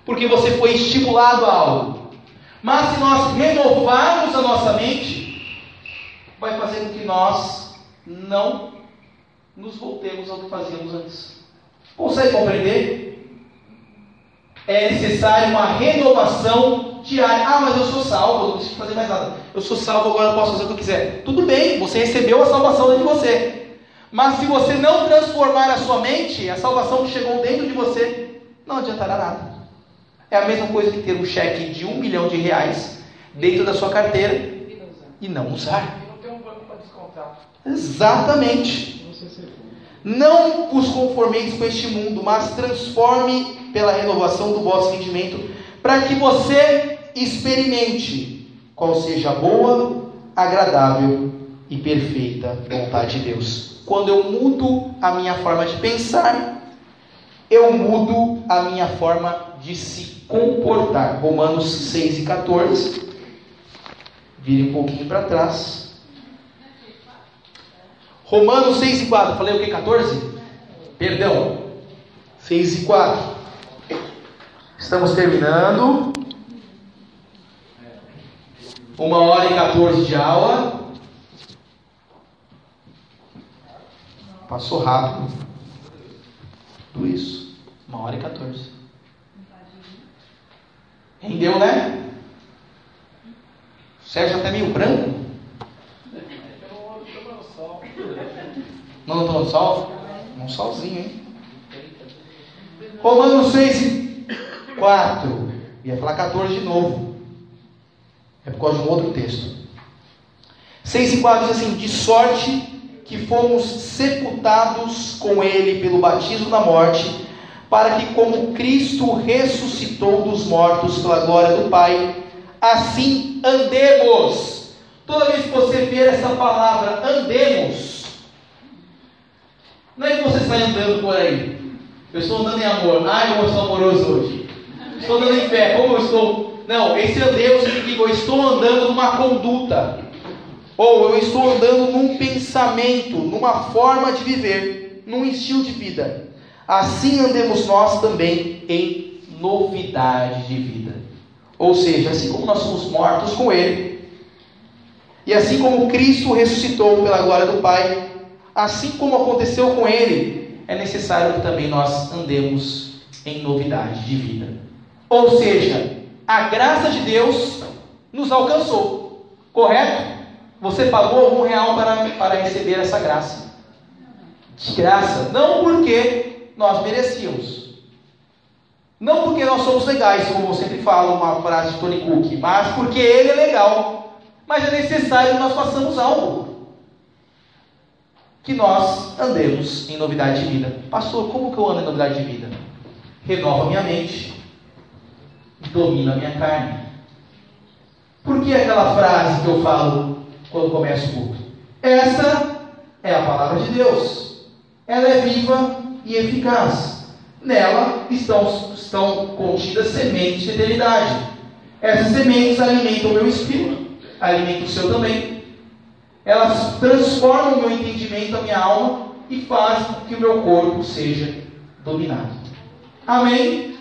[SPEAKER 1] Porque você foi estimulado a algo. Mas se nós renovarmos a nossa mente, vai fazer com que nós não nos voltemos ao que fazíamos antes. Consegue compreender? É necessário uma renovação diária. Ah, mas eu sou salvo, eu não preciso fazer mais nada. Eu sou salvo, agora eu posso fazer o que eu quiser. Tudo bem, você recebeu a salvação dentro de você. Mas se você não transformar a sua mente, a salvação que chegou dentro de você, não adiantará nada. É a mesma coisa que ter um cheque de um milhão de reais dentro da sua carteira e não usar.
[SPEAKER 3] E não tem um banco para descontar.
[SPEAKER 1] Exatamente.
[SPEAKER 9] Se
[SPEAKER 1] Não vos conformeis com este mundo, mas transforme pela renovação do vosso entendimento, para que você experimente qual seja a boa, agradável e perfeita vontade de Deus. Quando eu mudo a minha forma de pensar, eu mudo a minha forma de se comportar. Romanos 6 e 14. Vire um pouquinho para trás. Romanos 6 e 4. Falei o que? 14? Perdão. 6 e 4. Estamos terminando. Uma hora e 14 de aula. Passou rápido. Tudo isso. Uma hora e 14. Rendeu, né? O Sérgio até meio branco. Não tomando sol? Um solzinho, hein? Romanos 6, 4. Ia falar 14 de novo. É por causa de um outro texto. 6 e 4 diz assim: De sorte que fomos sepultados com ele pelo batismo na morte, para que, como Cristo ressuscitou dos mortos pela glória do Pai, assim andemos. Toda vez que você ver essa palavra andemos, não é que você está andando por aí. Eu estou andando em amor. Ai, eu sou amoroso hoje. Estou andando em fé. Como eu estou. Não, esse andeu significa eu estou andando numa conduta. Ou eu estou andando num pensamento, numa forma de viver, num estilo de vida. Assim andemos nós também em novidade de vida. Ou seja, assim como nós somos mortos com Ele, e assim como Cristo ressuscitou pela glória do Pai, assim como aconteceu com Ele, é necessário que também nós andemos em novidade de vida. Ou seja, a graça de Deus nos alcançou, correto? Você pagou algum real para, para receber essa graça. De graça, não porque nós merecíamos. Não porque nós somos legais, como eu sempre falo, uma frase de Tony Cook, mas porque ele é legal. Mas é necessário que nós façamos algo. Que nós andemos em novidade de vida. Pastor, como que eu ando em novidade de vida? Renova minha mente, domina a minha carne. Por que aquela frase que eu falo quando começo o culto? Esta é a palavra de Deus. Ela é viva e eficaz. Nela estão, estão contidas sementes de eternidade. Essas sementes alimentam o meu espírito, alimentam o seu também. Elas transformam o meu entendimento, a minha alma e fazem com que o meu corpo seja dominado. Amém?